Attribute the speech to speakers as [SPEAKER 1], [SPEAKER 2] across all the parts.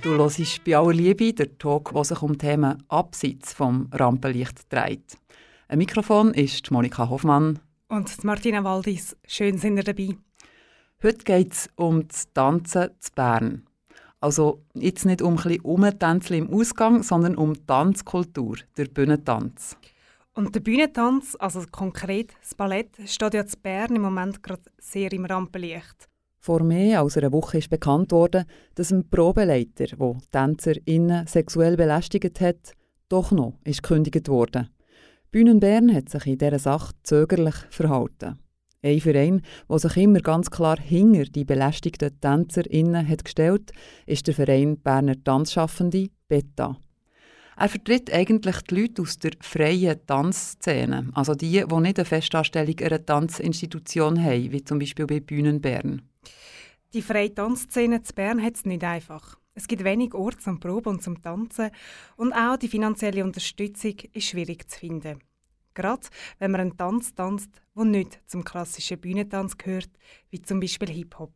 [SPEAKER 1] Du hörst bei aller Liebe der Talk, der sich um Themen abseits vom Rampenlicht dreht. Ein Mikrofon ist Monika Hoffmann.
[SPEAKER 2] Und Martina Waldis, schön sind ihr dabei.
[SPEAKER 1] Heute geht es um das Tanzen zu Bern. Also jetzt nicht um ein bisschen im Ausgang, sondern um Tanzkultur, der Bühnentanz.
[SPEAKER 2] Und der Bühnentanz, also konkret das Ballett, steht ja zu Bern im Moment gerade sehr im Rampenlicht.
[SPEAKER 1] Vor mehr als einer Woche ist bekannt worden, dass ein Probeleiter, der TänzerInnen sexuell belästigt hat, doch noch ist gekündigt worden. Bühnen Bern hat sich in dieser Sache zögerlich verhalten. Ein Verein, der sich immer ganz klar hinter die belästigten TänzerInnen hat gestellt, ist der Verein Berner Tanzschaffende Beta. Er vertritt eigentlich die Leute aus der freien Tanzszene, also die, die nicht eine Festanstellung in einer Tanzinstitution haben, wie zum Beispiel bei Bühnen Bern.
[SPEAKER 2] Die freie Tanzszene zu Bern hat es nicht einfach. Es gibt wenig Orte zum Proben und zum Tanzen und auch die finanzielle Unterstützung ist schwierig zu finden. Gerade wenn man einen Tanz tanzt, der nicht zum klassischen Bühnentanz gehört, wie zum Beispiel Hip-Hop.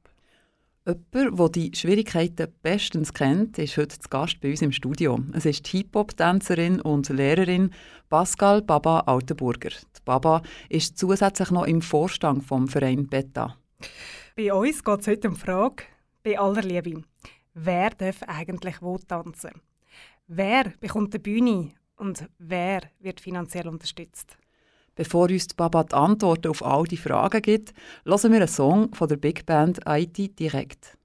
[SPEAKER 1] Jemand, der die Schwierigkeiten bestens kennt, ist heute zu Gast bei uns im Studio. Es ist die Hip-Hop-Tänzerin und Lehrerin Pascal Baba Altenburger. Die Baba ist zusätzlich noch im Vorstand vom Verein Beta.
[SPEAKER 2] Bei uns geht es heute um die Frage, bei aller Liebe, wer darf eigentlich wo tanzen? Wer bekommt die Bühne und wer wird finanziell unterstützt?
[SPEAKER 1] Bevor uns Baba die Antworten auf all die Fragen gibt, hören wir einen Song von der Big Band IT direkt.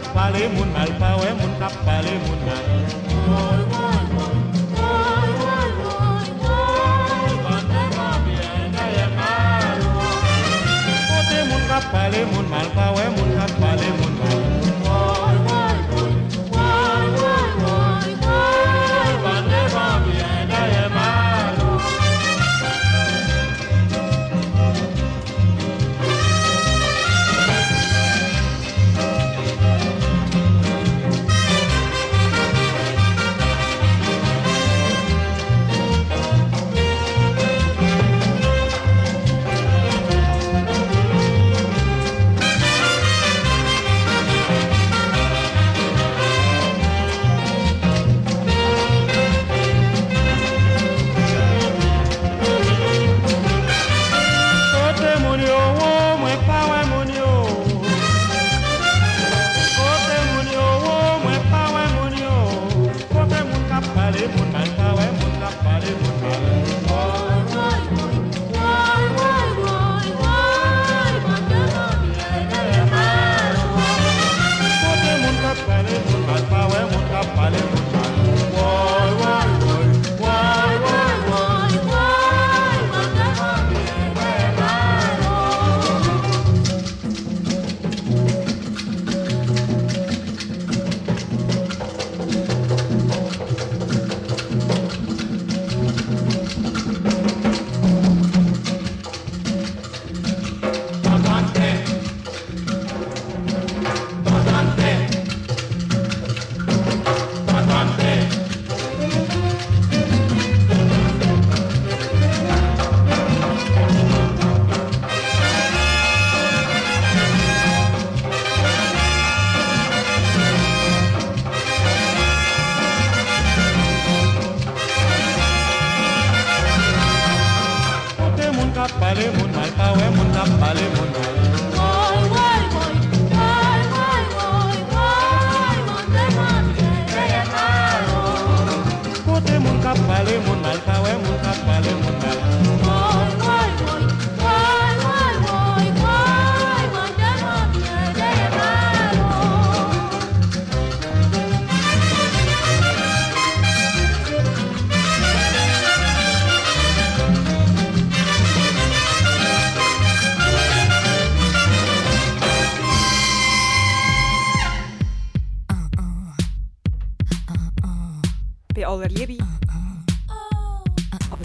[SPEAKER 3] kap pale moun mal, pa we moun kap pale moun mal. Kote moun kap pale moun mal, pa we moun kap pale moun mal.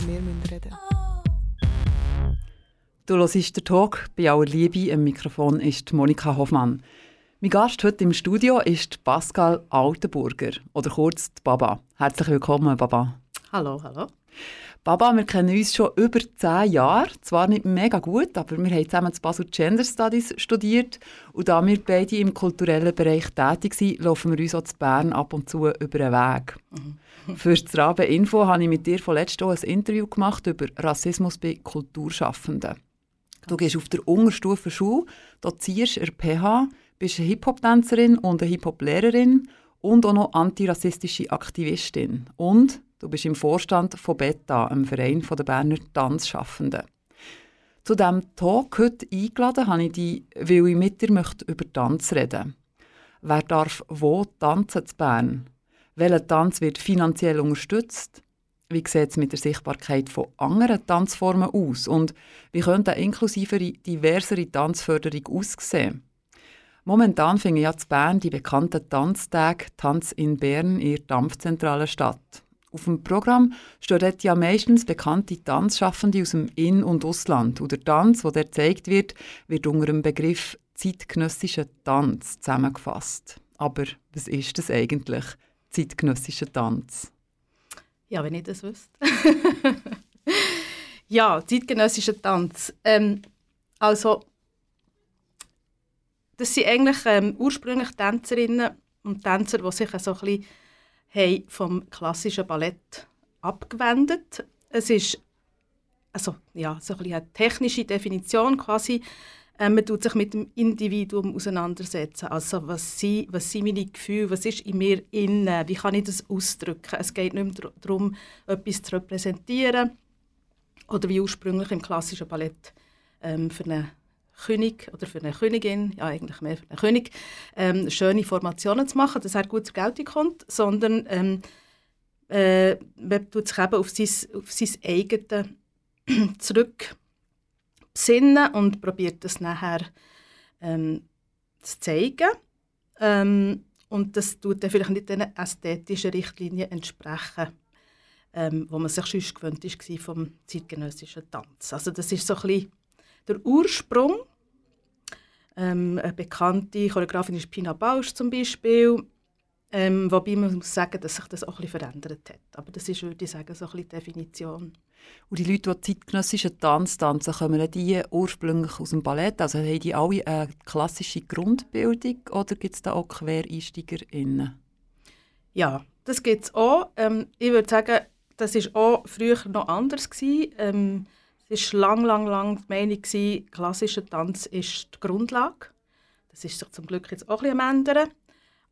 [SPEAKER 4] Wir müssen reden.
[SPEAKER 1] Du hörst den Talk bei aller Liebe. Im Mikrofon ist Monika Hoffmann. Mein Gast heute im Studio ist Pascal Altenburger oder kurz Baba. Herzlich willkommen, Baba.
[SPEAKER 5] Hallo, hallo.
[SPEAKER 1] Baba, wir kennen uns schon über zehn Jahre. Zwar nicht mega gut, aber wir haben zusammen zu Basel Gender Studies studiert. Und da wir beide im kulturellen Bereich tätig sind, laufen wir uns auch zu Bern ab und zu über den Weg. Für das Rabe Info habe ich mit dir vorletzt auch ein Interview gemacht über Rassismus bei Kulturschaffenden. Du gehst auf der Unterstufe Schule, dozierst an PH, bist eine Hip-Hop-Tänzerin und eine Hip-Hop-Lehrerin und auch noch antirassistische Aktivistin. Und du bist im Vorstand von BETA, einem Verein der Berner Tanzschaffenden. Zu diesem Talk heute eingeladen habe ich dich, weil ich mit dir möchte über Tanz reden Wer darf wo tanzen zu Bern? Welcher Tanz wird finanziell unterstützt? Wie sieht es mit der Sichtbarkeit von anderen Tanzformen aus? Und wie könnte eine inklusivere, diversere Tanzförderung aussehen? Momentan finden ja zu Bern die bekannten Tanztage Tanz in Bern in der Dampfzentrale statt. Auf dem Programm stehen dort ja meistens bekannte Tanzschaffende aus dem In- und Ausland. Und der Tanz, der dort gezeigt wird, wird unter dem Begriff zeitgenössischer Tanz zusammengefasst. Aber was ist das eigentlich, zeitgenössischer Tanz?
[SPEAKER 5] Ja, wenn ich das wüsste. ja, zeitgenössischer Tanz. Ähm, also, das sind eigentlich ähm, ursprünglich Tänzerinnen und Tänzer, die sich so ein bisschen vom klassischen Ballett abgewendet. Es ist also, ja, so ein bisschen eine technische Definition quasi. Ähm, man tut sich mit dem Individuum auseinandersetzen. Also was sind, was sind meine Gefühle, was ist in mir innen, wie kann ich das ausdrücken. Es geht nicht mehr darum, etwas zu repräsentieren oder wie ursprünglich im klassischen Ballett ähm, für einen König oder für eine Königin, ja eigentlich mehr für einen König, ähm, schöne Formationen zu machen, dass er gut zur Geltung kommt, sondern ähm, äh, man tut sich eben auf sein, auf sein eigenes zurück besinnen und probiert das nachher ähm, zu zeigen. Ähm, und das tut dann vielleicht nicht den ästhetischen Richtlinien entsprechen, ähm, wo man sich sonst gewöhnt ist vom zeitgenössischen Tanz. Also das ist so ein bisschen der Ursprung. Ähm, eine bekannte Choreografin ist Pina Bausch zum Beispiel. Ähm, wobei man muss sagen, dass sich das auch ein verändert hat. Aber das ist, würde ich sagen, so ein die Definition.
[SPEAKER 1] Und die Leute, die zeitgenössischen Tanz tanzen, kommen die ursprünglich aus dem Ballett? Also haben die alle eine klassische Grundbildung oder gibt es da auch QuereinsteigerInnen?
[SPEAKER 5] Ja, das gibt es auch. Ähm, ich würde sagen, das war auch früher noch anders. Ähm, es war lang, lang, lang die Meinung, gewesen, klassischer Tanz ist die Grundlage. Das ist sich zum Glück jetzt auch ein bisschen ändern.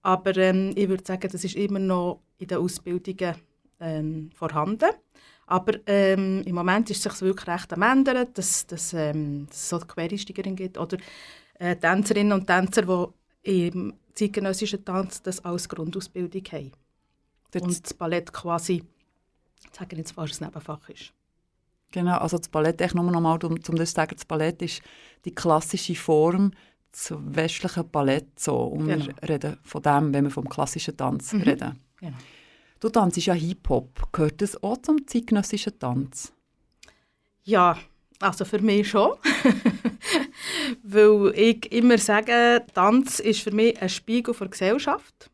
[SPEAKER 5] Aber ähm, ich würde sagen, das ist immer noch in den Ausbildungen ähm, vorhanden. Aber ähm, im Moment ist es sich wirklich recht am ändern, dass, dass, ähm, dass es so Quereinsteigerin gibt oder äh, Tänzerinnen und Tänzer, die im zeitgenössischen Tanz das als Grundausbildung haben.
[SPEAKER 1] Das
[SPEAKER 5] Und das Ballett quasi, ich sage jetzt fast, ein Nebenfach ist.
[SPEAKER 1] Genau, also das Ballett, ich nur noch mal, um, um das zu sagen, das Ballett ist die klassische Form des westlichen Ballett. So. Und
[SPEAKER 5] Genau.
[SPEAKER 1] wir reden von dem, wenn wir vom klassischen Tanz
[SPEAKER 5] Mhm.
[SPEAKER 1] reden.
[SPEAKER 5] Genau.
[SPEAKER 1] Du tanzt ja Hip-Hop. Gehört das auch zum zeitgenössischen Tanz?
[SPEAKER 5] Ja, also für mich schon. Weil ich immer sage, Tanz ist für mich ein Spiegel der Gesellschaft.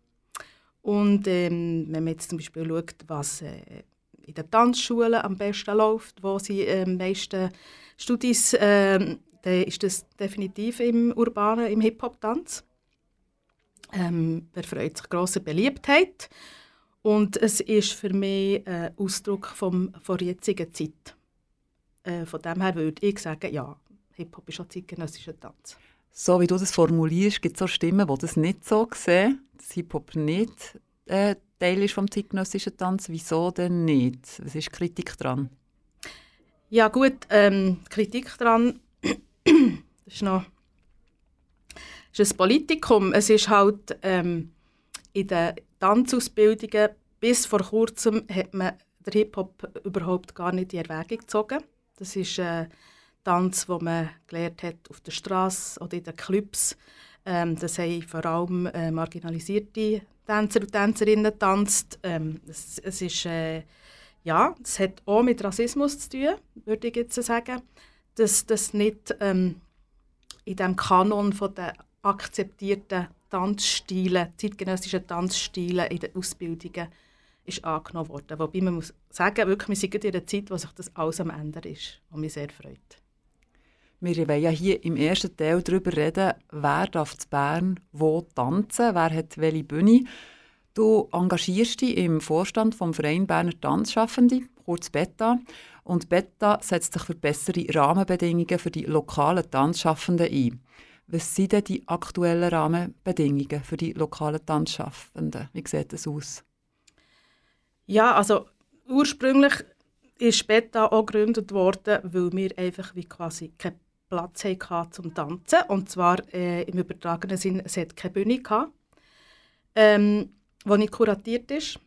[SPEAKER 5] Und ähm, wenn man jetzt zum Beispiel schaut, was äh, in den Tanzschulen am besten läuft, wo sie äh, am meisten Studis, äh, dann ist das definitiv im urbanen, im Hip-Hop-Tanz. Ähm, er freut sich grosser Beliebtheit. Und es ist für mich ein Ausdruck vom, von der jetzigen Zeit. Äh, von dem her würde ich sagen, ja, Hip-Hop ist auch zeitgenössischer Tanz.
[SPEAKER 1] So wie du das formulierst, gibt es auch Stimmen, die das nicht so sehen, dass Hip-Hop nicht äh, Teil ist vom zeitgenössischen Tanz. Wieso denn nicht? Was ist Kritik dran?
[SPEAKER 5] Ja gut, ähm, Kritik daran, das ist noch das ist ein Politikum. Es ist halt ähm, in den Tanzausbildungen bis vor kurzem hat man den Hip-Hop überhaupt gar nicht in Erwägung gezogen. Das ist ein Tanz, wo man gelernt hat auf der Straße oder in den Clubs. Ähm, das haben vor allem äh, marginalisierte Tänzer und Tänzerinnen getanzt. Ähm, es, es ist, äh, ja, es hat auch mit Rassismus zu tun, würde ich jetzt sagen. Dass das nicht ähm, in dem Kanon von der akzeptierten Tanzstile, zeitgenössischen Tanzstile in den Ausbildungen ist angenommen worden. Wobei man muss sagen, wirklich, wir sind in einer Zeit, wo sich das alles am Ende ist, was mich sehr freut.
[SPEAKER 1] Wir wollen ja hier im ersten Teil darüber reden, wer darf zu Bern wo tanzen, wer hat welche Bühne. Du engagierst dich im Vorstand vom Verein Berner Tanzschaffende, kurz BETA. Und BETA setzt sich für bessere Rahmenbedingungen für die lokalen Tanzschaffenden ein. Was sind denn die aktuellen Rahmenbedingungen für die lokalen Tanzschaffenden? Wie sieht das aus?
[SPEAKER 5] Ja, also ursprünglich ist BETA auch gegründet worden, weil wir einfach wie quasi keinen Platz hatten zum Tanzen. Und zwar äh, im übertragenen Sinne, es hat keine Bühne gehabt, ähm, die nicht kuratiert ist,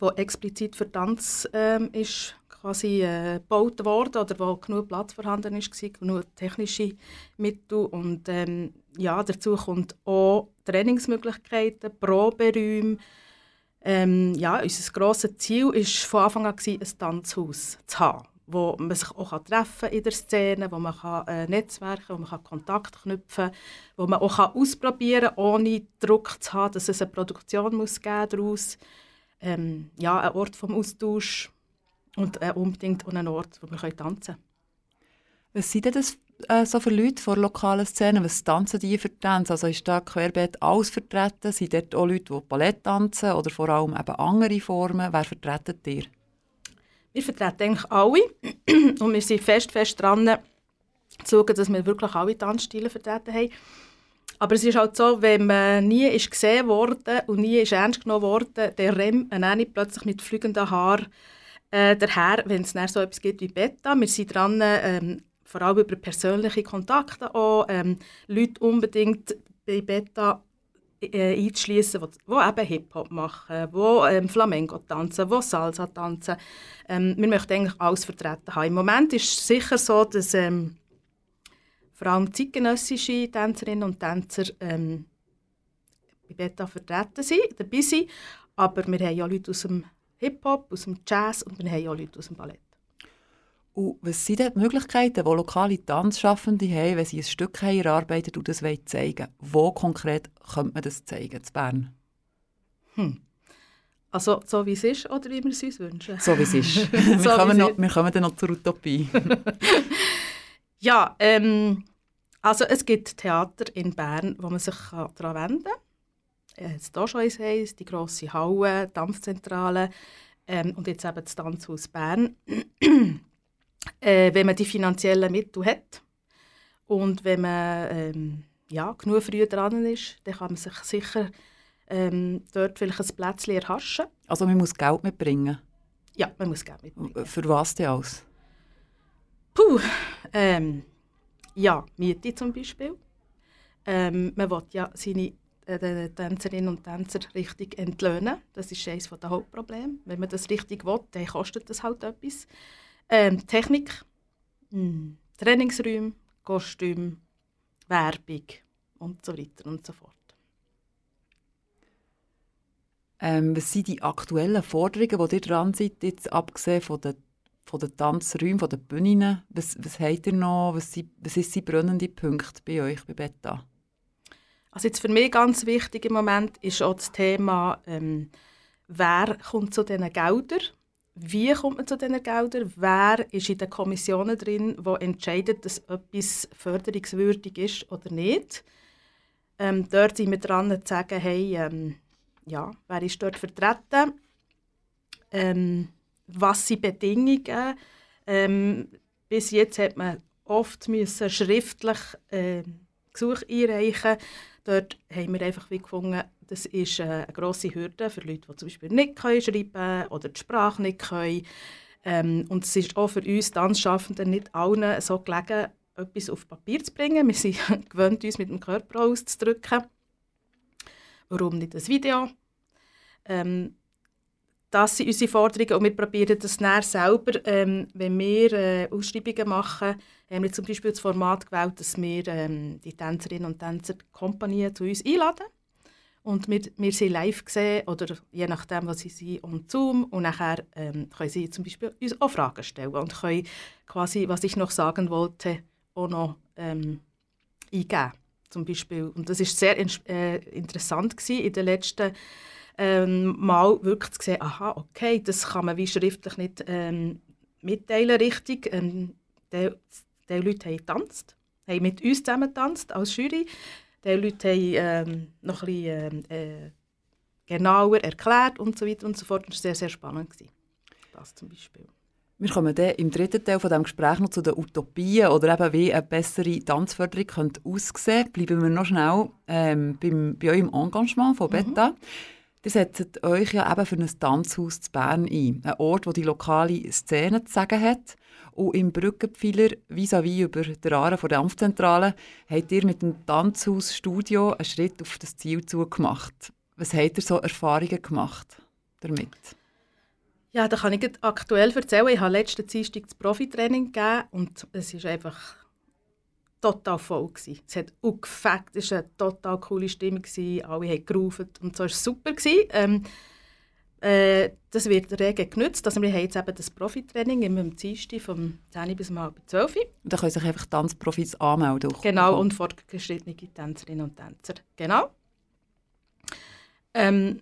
[SPEAKER 5] die explizit für Tanz ähm, ist quasi äh, gebaut worden oder wo genug Platz vorhanden ist, war, genug technische Mittel und ähm, ja, dazu kommt auch Trainingsmöglichkeiten, Proberäume. Ähm, ja, unser grosses Ziel war von Anfang an, ein Tanzhaus zu haben, wo man sich auch treffen kann in der Szene, wo man kann, äh, netzwerken kann, wo man kann Kontakt knüpfen kann, wo man auch kann ausprobieren kann, ohne Druck zu haben, dass es eine Produktion muss geben daraus. Ähm, ja, ein Ort vom Austausch und äh, unbedingt an einen Ort, wo wir tanzen können.
[SPEAKER 1] Was sind denn das äh, so für Leute von lokalen Szenen? Was tanzen die für Tänze? Also ist da querbeet alles vertreten? Sind dort auch Leute, die Ballett tanzen oder vor allem eben andere Formen? Wer vertreten ihr?
[SPEAKER 5] Wir vertreten eigentlich alle und wir sind fest, fest dran, zu schauen, dass wir wirklich alle Tanzstile vertreten haben. Aber es ist halt so, wenn man nie ist gesehen wurde und nie ist ernst genommen wurde, der rennt man plötzlich mit fliegenden Haaren äh, daher, wenn es so etwas gibt wie Beta. Wir sind dran, ähm, vor allem über persönliche Kontakte auch, ähm, Leute unbedingt bei Beta äh, einzuschließen, die eben Hip-Hop machen, die ähm, Flamenco tanzen, die Salsa tanzen. Ähm, wir möchten eigentlich alles vertreten haben. Im Moment ist es sicher so, dass ähm, vor allem zeitgenössische Tänzerinnen und Tänzer ähm, bei Beta vertreten sind, dabei sind. Aber wir haben ja Leute aus dem Hip-Hop, aus dem Jazz und wir haben auch Leute aus dem Ballett.
[SPEAKER 1] Und was sind die Möglichkeiten, die lokale Tanzschaffende haben, wenn sie ein Stück haben erarbeitet und das zeigen wollen? Wo konkret könnte man das zeigen, in Bern?
[SPEAKER 5] Hm. Also so wie es ist oder wie wir es uns wünschen?
[SPEAKER 1] So wie es ist. wir, so kommen noch, wir kommen dann noch zur Utopie.
[SPEAKER 5] ja, ähm, also es gibt Theater in Bern, wo man sich daran wenden kann jetzt hier schon eins heisst, die grosse Halle, Dampfzentrale ähm, und jetzt eben das Tanzhaus Bern. äh, wenn man die finanziellen Mittel hat und wenn man ähm, ja, genug früh dran ist, dann kann man sich sicher ähm, dort vielleicht ein Plätzchen erhaschen.
[SPEAKER 1] Also man muss Geld mitbringen?
[SPEAKER 5] Ja, man muss Geld mitbringen.
[SPEAKER 1] Für was denn alles?
[SPEAKER 5] Puh, ähm, ja, Miete zum Beispiel. Ähm, man will ja seine den Tänzerinnen und Tänzer richtig entlöhnen. Das ist eines der Hauptprobleme. Wenn man das richtig will, dann kostet das halt etwas. Ähm, Technik, mh, hm, Trainingsräume, Kostüm, Werbung und so weiter und so fort.
[SPEAKER 1] Ähm, was sind die aktuellen Forderungen, die ihr dran seid, jetzt abgesehen von den, von den Tanzräumen, von den Bühnen? Was, was habt ihr noch? Was, sind, was ist die brennende Punkte bei euch, bei Beta?
[SPEAKER 5] Also jetzt für mich ganz wichtig im Moment ist auch das Thema, ähm, wer kommt zu diesen Geldern, wie kommt man zu diesen Geldern, wer ist in den Kommissionen drin, wo entscheidet, dass etwas förderungswürdig ist oder nicht. Ähm, dort sind wir dran zu sagen, hey, ähm, ja, wer ist dort vertreten, ähm, was sind Bedingungen. Ähm, bis jetzt hat man oft müssen schriftlich äh, Gesuch einreichen Dort haben wir einfach wie gefunden, das ist äh, eine grosse Hürde für Leute, die zum Beispiel nicht können schreiben oder die Sprache nicht können. Ähm, und es ist auch für uns Tanzschaffenden nicht allen so gelegen, etwas auf Papier zu bringen. Wir sind gewöhnt, uns mit dem Körper auszudrücken. Warum nicht das Video? Ähm, das sind unsere Forderungen und wir probieren das dann selber, ähm, wenn wir äh, Ausschreibungen machen, haben wir zum Beispiel das Format gewählt, dass wir ähm, die Tänzerinnen und Tänzer Kompanien zu uns einladen. Und wir, wir sie live sehen oder je nachdem, was sie sind, um Zoom. Und nachher ähm, können sie zum Beispiel uns auch Fragen stellen und können quasi, was ich noch sagen wollte, auch noch ähm, eingeben. Zum Beispiel. Und das ist sehr äh, interessant gewesen, in den letzten ähm, Mal wirklich zu sehen, aha, okay, das kann man wie schriftlich nicht ähm, mitteilen richtig. Ähm, die, die Leute haben getanzt, haben mit uns zusammen getanzt als Jury. Die Leute haben ähm, noch ein bisschen äh, genauer erklärt und so weiter und so fort. Das war sehr, sehr spannend. Gewesen. Das zum Beispiel.
[SPEAKER 1] Wir kommen dann im dritten Teil von dem Gespräch noch zu den Utopien oder eben wie eine bessere Tanzförderung könnte aussehen. Bleiben wir noch schnell ähm, beim, bei eurem Engagement von Beta. Mhm. Ihr setzt euch ja eben für ein Tanzhaus zu Bern ein. Ein Ort, wo die lokale Szene zu sagen hat. Und im Brückenpfeiler vis-à-vis über der Aare der Dampfzentrale habt ihr mit dem Tanzhaus-Studio einen Schritt auf das Ziel zugemacht. Was habt ihr so Erfahrungen gemacht damit?
[SPEAKER 5] Ja, da kann ich aktuell erzählen. Ich habe letzten Dienstag das Profitraining gegeben und es ist einfach total voll. Gewesen. Es hat auch gefackt, es war eine total coole Stimmung, gewesen. alle haben gerufen und so war es super. Gewesen. Ähm, äh, das wird rege genutzt. Also wir haben jetzt eben das Profitraining am Dienstag vom 10 bis halb 12
[SPEAKER 1] Und da können sich einfach Tanzprofis anmelden.
[SPEAKER 5] Genau, und fortgeschrittene Tänzerinnen und Tänzer. Genau. Ähm,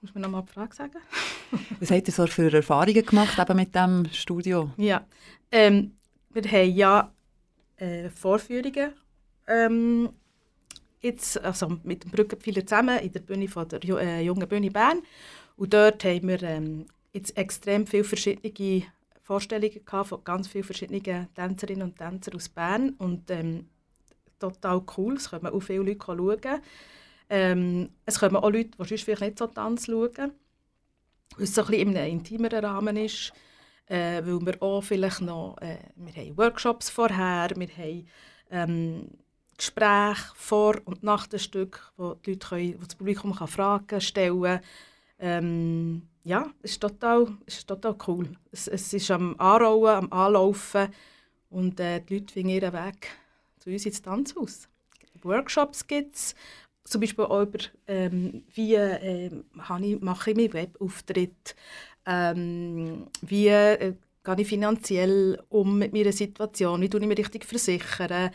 [SPEAKER 5] muss man noch mal die Frage sagen?
[SPEAKER 1] Was habt ihr so für Erfahrungen gemacht eben mit dem Studio?
[SPEAKER 5] Ja, ähm, wir haben ja äh, Vorführungen ähm, jetzt, also mit dem Brückenpfeiler zusammen in der Bühne von der äh, Jungen Bühne Bern. Und dort haben wir ähm, jetzt extrem viele verschiedene Vorstellungen gehabt von ganz vielen verschiedenen Tänzerinnen und Tänzern aus Bern. Und ähm, total cool, es kommen auch viele Leute schauen. Ähm, es kommen auch Leute, die sonst vielleicht nicht so Tanz schauen, weil es so ein bisschen in einem intimeren Rahmen ist. Äh, weil wir auch vielleicht noch, äh, wir haben Workshops vorher, wir haben ähm, Gespräche vor und nach dem Stück, wo, die Leute können, wo das Publikum kann Fragen stellen kann. Ähm, ja, es ist total, es ist total cool. Es, es ist am Anrollen, am Anlaufen und äh, die Leute finden ihren Weg zu uns ins Tanzhaus. Workshops gibt es, zum Beispiel auch über, ähm, wie äh, ich, mache ich meinen Webauftritt, ähm, wie äh, gehe ich finanziell um mit meiner Situation, wie tue ich mich richtig versichern.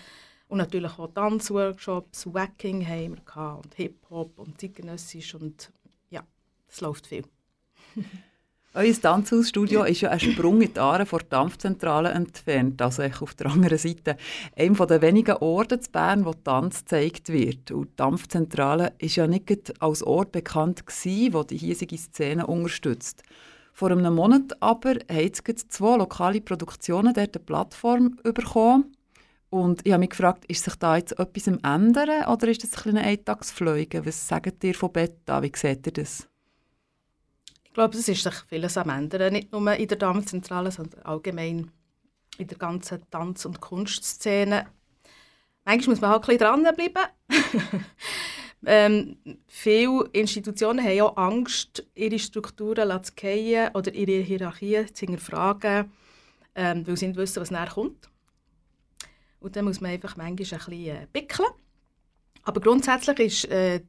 [SPEAKER 5] Und natürlich auch Tanzworkshops, Wacking haben wir und Hip-Hop und zeitgenössisch und ja, es läuft viel.
[SPEAKER 1] Euer Tanzhausstudio ist ja ein Sprung in die Aare vor der Dampfzentrale entfernt, also auf der anderen Seite. Einer der wenigen Orte in Bern, wo Tanz gezeigt wird. Und die Dampfzentrale ist ja nicht als Ort bekannt gewesen, wo die hiesige Szene unterstützt. Vor einem Monat aber haben es zwei lokale Produktionen dort eine Plattform bekommen. Und ich habe mich gefragt, ist sich da jetzt etwas am ändern oder ist das ein Eintagsfliegen? Was sagt ihr von Beta? Wie seht ihr das?
[SPEAKER 5] Ich glaube, es ist sich vieles am ändern, nicht nur in der Dampfzentrale, sondern allgemein in der ganzen Tanz- und Kunstszene. Manchmal muss man halt ein bisschen dranbleiben. ähm, viele Institutionen haben auch Angst, ihre Strukturen zu fallen oder ihre Hierarchien zu hinterfragen, ähm, weil sie nicht wissen, was nachher kommt. Und dann muss man einfach manchmal ein bisschen äh, pickeln. Aber grundsätzlich ist äh, äh,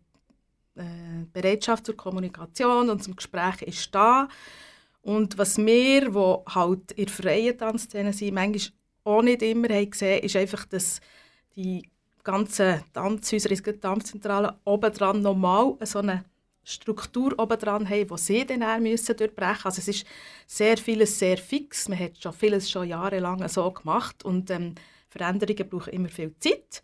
[SPEAKER 5] Bereitschaft zur Kommunikation und zum Gespräch ist da. Und was wir, die halt in freien Tanzszene sind, manchmal auch nicht immer haben gesehen, ist einfach, dass die ganzen Tanzhäuser, die Tanzzentralen, obendran nochmal so eine Struktur obendran haben, die sie dann müssen durchbrechen müssen. Also es ist sehr vieles sehr fix. Man hat schon vieles schon jahrelang so gemacht und ähm, Veränderungen brauchen immer viel Zeit.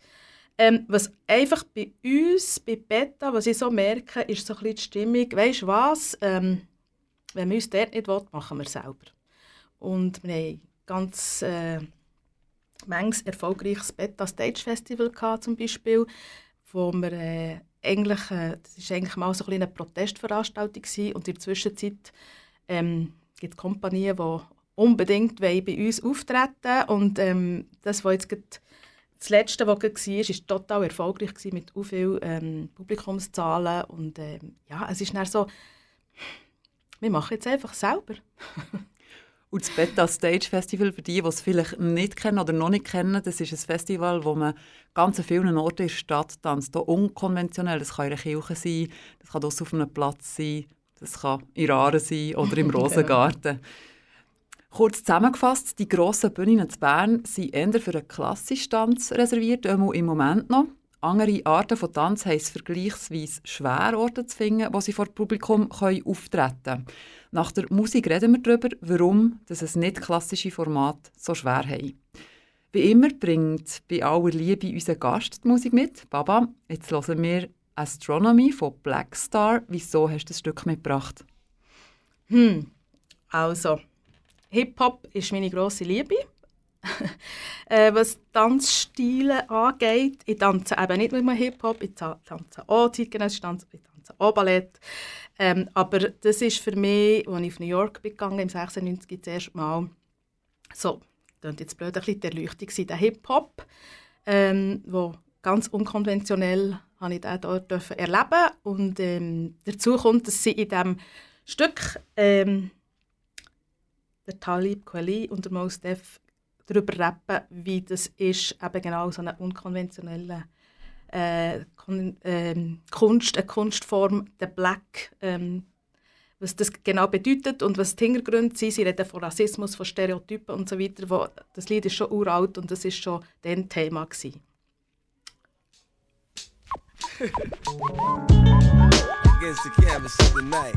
[SPEAKER 5] Ähm, was einfach bei uns, bei Beta, was ich so merke, ist so ein bisschen die Stimmung, weißt du was, ähm, wenn wir uns dort nicht wollen, machen wir es selber. Und wir haben ganz äh, manches erfolgreiches Beta Stage Festival gehabt, zum Beispiel, wo wir äh, eigentlich, äh, das war eigentlich mal so ein eine Protestveranstaltung gewesen, und in der Zwischenzeit ähm, gibt es Kompanien, die unbedingt bei uns auftreten und ähm, das, was jetzt das letzte, was war, war total erfolgreich mit so vielen ähm, Publikumszahlen. Und ähm, ja, es ist dann so, wir machen jetzt einfach selber.
[SPEAKER 1] Und das Beta Stage Festival, für die, die es vielleicht nicht kennen oder noch nicht kennen, das ist ein Festival, wo man ganz an vielen Orten in der Stadt tanzt. Auch unkonventionell. Das kann in einer Kirche sein, das kann draussen auf einem Platz sein, das kann in Raren sein oder im Rosengarten. Kurz zusammengefasst, die grossen Bühnen in Bern sind eher für einen klassischen Tanz reserviert, im Moment noch. Andere Arten von Tanz haben es vergleichsweise schwer, Orte zu finden, wo sie vor Publikum können auftreten können. Nach der Musik reden wir darüber, warum ein nicht klassische Format so schwer haben. Wie immer bringt bei aller Liebe unser Gast die Musik mit. Baba, jetzt hören wir Astronomy von Black Star. Wieso hast du das Stück mitgebracht?
[SPEAKER 5] Hm, also, Hip-Hop ist meine grosse Liebe. äh, was Tanzstile angeht, ich tanze eben nicht nur Hip-Hop, ich tanze auch zeitgenössisch Tanz, ich tanze auch Ballett. Ähm, aber das ist für mich, als ich auf New York bin gegangen, im 96 das erste Mal, so, das jetzt blöd, ein bisschen die Erleuchtung gewesen, der Hip-Hop, ähm, wo ganz unkonventionell habe ich den dort erleben und ähm, dazu kommt, dass sie in diesem Stück ähm, der Talib Kweli und der Mos Def darüber rappen, wie das ist, eben genau so eine unkonventionelle äh, Kon ähm, Kunst, eine Kunstform, der Black, ähm, was das genau bedeutet und was die Hintergründe sind. Sie reden von Rassismus, von Stereotypen und so weiter. Wo, das Lied ist schon uralt und das ist schon dann Thema gewesen.
[SPEAKER 6] Against the canvas of the night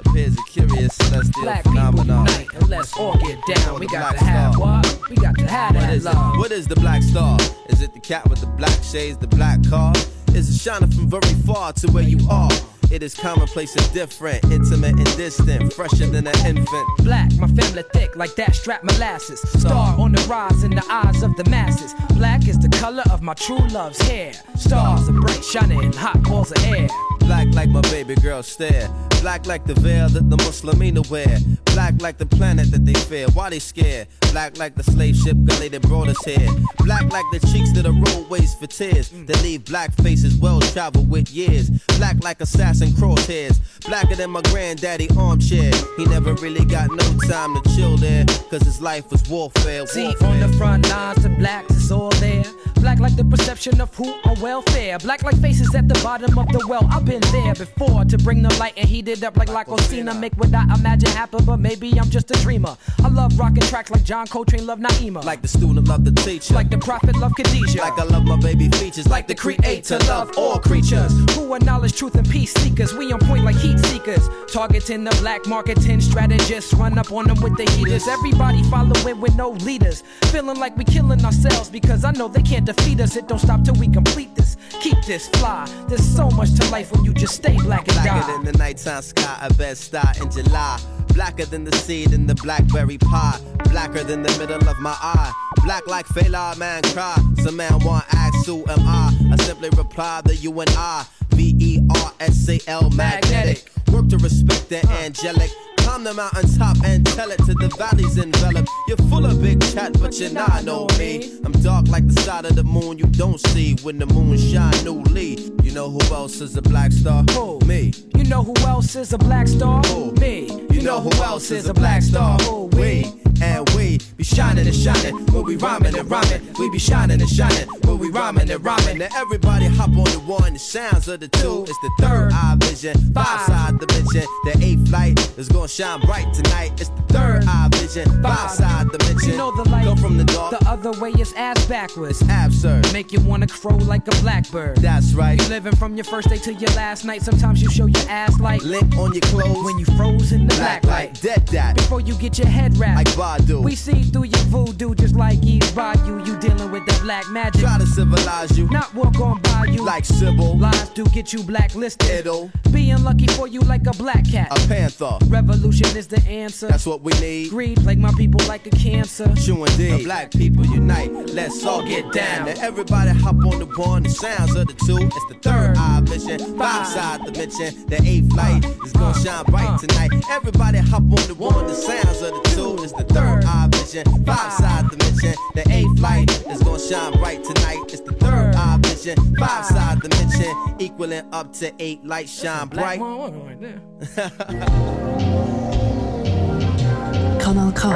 [SPEAKER 6] appears a curious celestial
[SPEAKER 7] Black people unite and let's all get down. We got to have
[SPEAKER 6] Star.
[SPEAKER 7] what? We got to have
[SPEAKER 6] What
[SPEAKER 7] that
[SPEAKER 6] is it?
[SPEAKER 7] love.
[SPEAKER 6] What is the black star? Is it the cat with the black shades, the black car? Is it shining from very far to where you are? It is commonplace and different, intimate and distant, fresher than an infant.
[SPEAKER 7] Black, my family thick like that strap molasses. Star on the rise in the eyes of the masses. Black is the color of my true love's hair. Stars are bright, shining, hot balls of air.
[SPEAKER 6] Black like my baby girl stare. Black like the veil that the Muslimina wear. Black like the planet that they fear. Why they scared? Black like the slave ship gully that brought us here. Black like the cheeks that are roadways for tears. Mm. That leave black faces well traveled with years. Black like assassin crosshairs. Blacker than my granddaddy armchair. He never really got no time to chill there. Cause his life was warfare.
[SPEAKER 7] See,
[SPEAKER 6] warfare.
[SPEAKER 7] on the front lines, the blacks is all there. Black like the perception of who on welfare. Black like faces at the bottom of the well. I've been there before to bring the light and heat it up like Lacosina. Make what I imagine happen, but maybe I'm just a dreamer. I love rocking tracks like John Coltrane love Naima.
[SPEAKER 6] Like the student love the teacher.
[SPEAKER 7] like the prophet love Khadijah.
[SPEAKER 6] Like I love my baby features.
[SPEAKER 7] like the creator love all creatures who are knowledge, truth, and peace seekers. We on point like heat seekers, targeting the black marketing strategists. Run up on them with the heaters. Everybody following with no leaders, feeling like we killing ourselves because I know they can't defeat us. It don't stop till we complete this. Keep this fly. There's so much to life when you just stay black and die.
[SPEAKER 6] Blacker than the nighttime sky, a bed star in July. Blacker than the seed in the blackberry pie. Blacker than the middle of my eye. Black like Fela, man cry. Some man want ask who am I? I simply reply that you and I. V E R S A L magnetic. Work to respect the angelic. Climb the mountaintop and tell it to the valleys enveloped. You're full of big chat, but you're not know me. I'm dark like the side of the moon you don't see when the moon shine newly. You know who else is a black star?
[SPEAKER 7] Who?
[SPEAKER 6] Me.
[SPEAKER 7] You know who else is a black star?
[SPEAKER 6] Who?
[SPEAKER 7] Me.
[SPEAKER 6] You know who else is a black star?
[SPEAKER 7] Who?
[SPEAKER 6] We and we be shining and shining when we rhyming and rhyming. We be shining and shining when we rhyming and rhyming. Now everybody hop on the one. The sounds of the two. It's the third eye vision. Five side dimension. The eighth light is gonna shine bright tonight. It's the third eye vision. Five side dimension.
[SPEAKER 7] You know the light.
[SPEAKER 6] Come from the dark.
[SPEAKER 7] The other way is ass backwards.
[SPEAKER 6] Absurd.
[SPEAKER 7] Make you wanna crow like a blackbird.
[SPEAKER 6] That's right.
[SPEAKER 7] You living from your first day to your last night. Sometimes you show your ass like
[SPEAKER 6] Link on your clothes.
[SPEAKER 7] when you froze in the
[SPEAKER 6] black
[SPEAKER 7] black light.
[SPEAKER 6] light. Dead that.
[SPEAKER 7] Before you get your head wrapped.
[SPEAKER 6] Like Badu.
[SPEAKER 7] We see through your voodoo just like Eve by you. You dealing with the black magic.
[SPEAKER 6] Try to civilize you.
[SPEAKER 7] Not walk on by you.
[SPEAKER 6] Like Sybil.
[SPEAKER 7] Lies do get you blacklisted.
[SPEAKER 6] It'll.
[SPEAKER 7] Being lucky for you like a black cat.
[SPEAKER 6] A panther.
[SPEAKER 7] Revolution is the answer.
[SPEAKER 6] That's what we need.
[SPEAKER 7] Greed plague my people like a cancer.
[SPEAKER 6] True indeed. The black people unite. Let's all get down. Now everybody hop on the one. The sounds of the two. It's the third eye vision. Five side dimension. The eighth light is gonna shine bright uh. tonight. Everybody hop on the one. The sounds of the two. It's the third eye vision. Five side dimension. The eighth light is gonna shine bright tonight. It's the third eye vision. Five side dimension. Equaling up to eight lights shine bright.
[SPEAKER 4] Kanal K.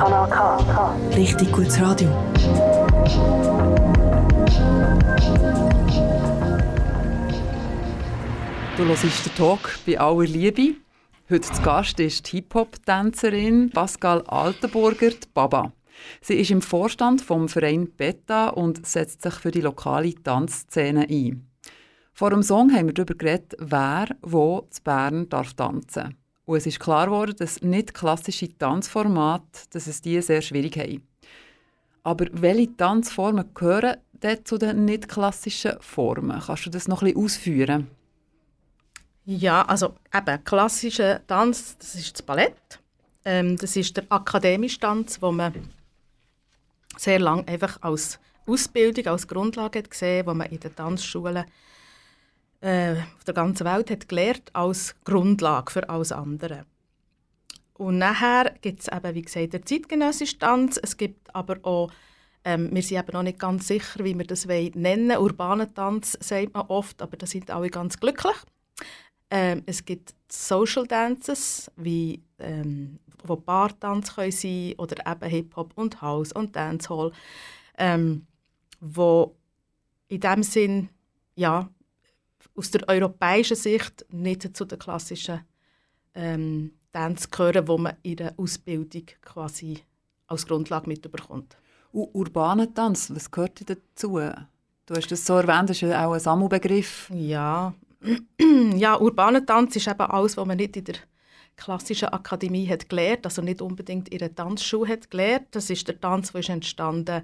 [SPEAKER 4] Richtig gutes Radio.
[SPEAKER 1] Du hörst den Talk bei aller Liebe. Heute zu Gast ist die Hip-Hop-Tänzerin Pascal Altenburger, die Baba. Sie ist im Vorstand vom Verein Beta und setzt sich für die lokale Tanzszene ein. Vor dem Song haben wir darüber geredet, wer wo zu Bern darf tanzen Und es ist klar geworden, dass nicht klassische Tanzformate dass es die sehr schwierig haben. Aber welche Tanzformen gehören denn zu den nicht klassischen Formen? Kannst du das noch ein bisschen ausführen?
[SPEAKER 5] Ja, also eben, klassischer Tanz, das ist das Ballett. Ähm, das ist der akademische Tanz, wo man sehr lange einfach als Ausbildung, als Grundlage hat gesehen, wo man in den Tanzschulen äh, auf der ganzen Welt hat gelernt als Grundlage für alles andere. Und nachher gibt es eben, wie gesagt, den zeitgenössischen Tanz. Es gibt aber auch, ähm, wir sind eben noch nicht ganz sicher, wie wir das nennen wollen. Urbanen Tanz sagt man oft, aber da sind alle ganz glücklich. Ähm, es gibt Social Dances, wie ähm, wo Bartanz können sein oder eben Hip-Hop und House und Dancehall, ähm, wo in dem Sinn ja aus der europäischen Sicht nicht zu den klassischen ähm, Dance gehören, wo man in der Ausbildung quasi als Grundlage mitbekommt.
[SPEAKER 1] U urbaner Tanz, was gehört dazu? Du hast das so erwähnt, das ist ja auch ein Sammelbegriff.
[SPEAKER 5] Ja, ja, urbaner Tanz ist eben alles, was man nicht in der klassischen Akademie hat gelernt, also nicht unbedingt in einer Tanzschule hat gelernt. Das ist der Tanz, der ist entstanden,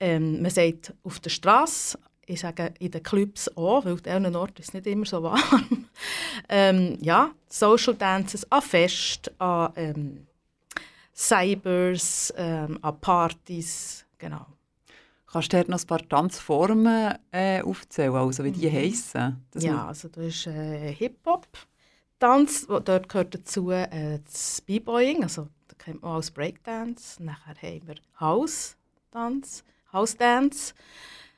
[SPEAKER 5] ähm, man sagt auf der Straße, ich sage in den Clubs auch, weil an einem Ort ist es nicht immer so warm. ähm, ja, Social Dances an Fest, an ähm, Cybers, ähm, an Partys, genau.
[SPEAKER 1] Kannst du dort noch ein paar Tanzformen äh, aufzählen, also wie die
[SPEAKER 5] Mhm.
[SPEAKER 1] heissen? Das
[SPEAKER 5] ja, also da ist äh, Hip-Hop-Tanz, wo- dort gehört dazu äh, das B-Boying, also da kennt man als Breakdance. Nachher haben wir House-Tanz, House-Dance.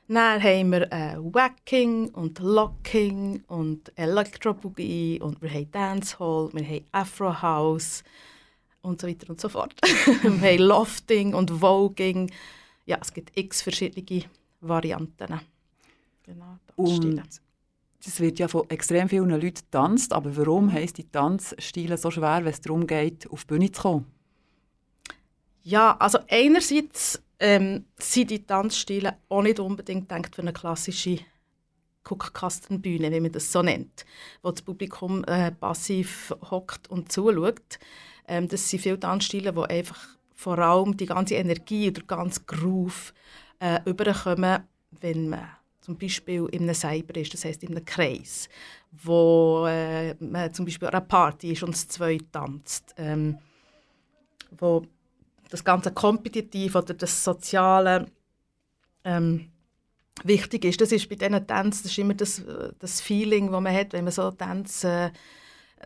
[SPEAKER 5] Dann haben wir äh, Wacking und Locking und Electro-Boogie und wir haben Dancehall, wir haben Afro-House und so weiter und so fort. wir haben Lofting und Voging. Ja, es gibt x verschiedene Varianten. Genau, Tanzstile.
[SPEAKER 1] Und das wird ja von extrem vielen Leuten getanzt, aber warum heisst die Tanzstile so schwer, wenn es darum geht, auf die Bühne zu kommen?
[SPEAKER 5] Ja, also einerseits ähm, sind die Tanzstile auch nicht unbedingt gedacht für eine klassische Guckkastenbühne, wie man das so nennt, wo das Publikum äh, passiv hockt und zuschaut. Ähm, das sind viele Tanzstile, die einfach vor allem die ganze Energie oder ganz Groove äh, überkommen, wenn man zum Beispiel in einem Cyber ist, das heißt in einem Kreis, wo äh, man zum Beispiel an einer Party ist und das zwei tanzt, ähm, wo das ganze Kompetitiv oder das Soziale ähm, wichtig ist. Das ist bei diesen Tänzen, das ist immer das, äh, das Feeling, das man hat, wenn man so Tänze äh,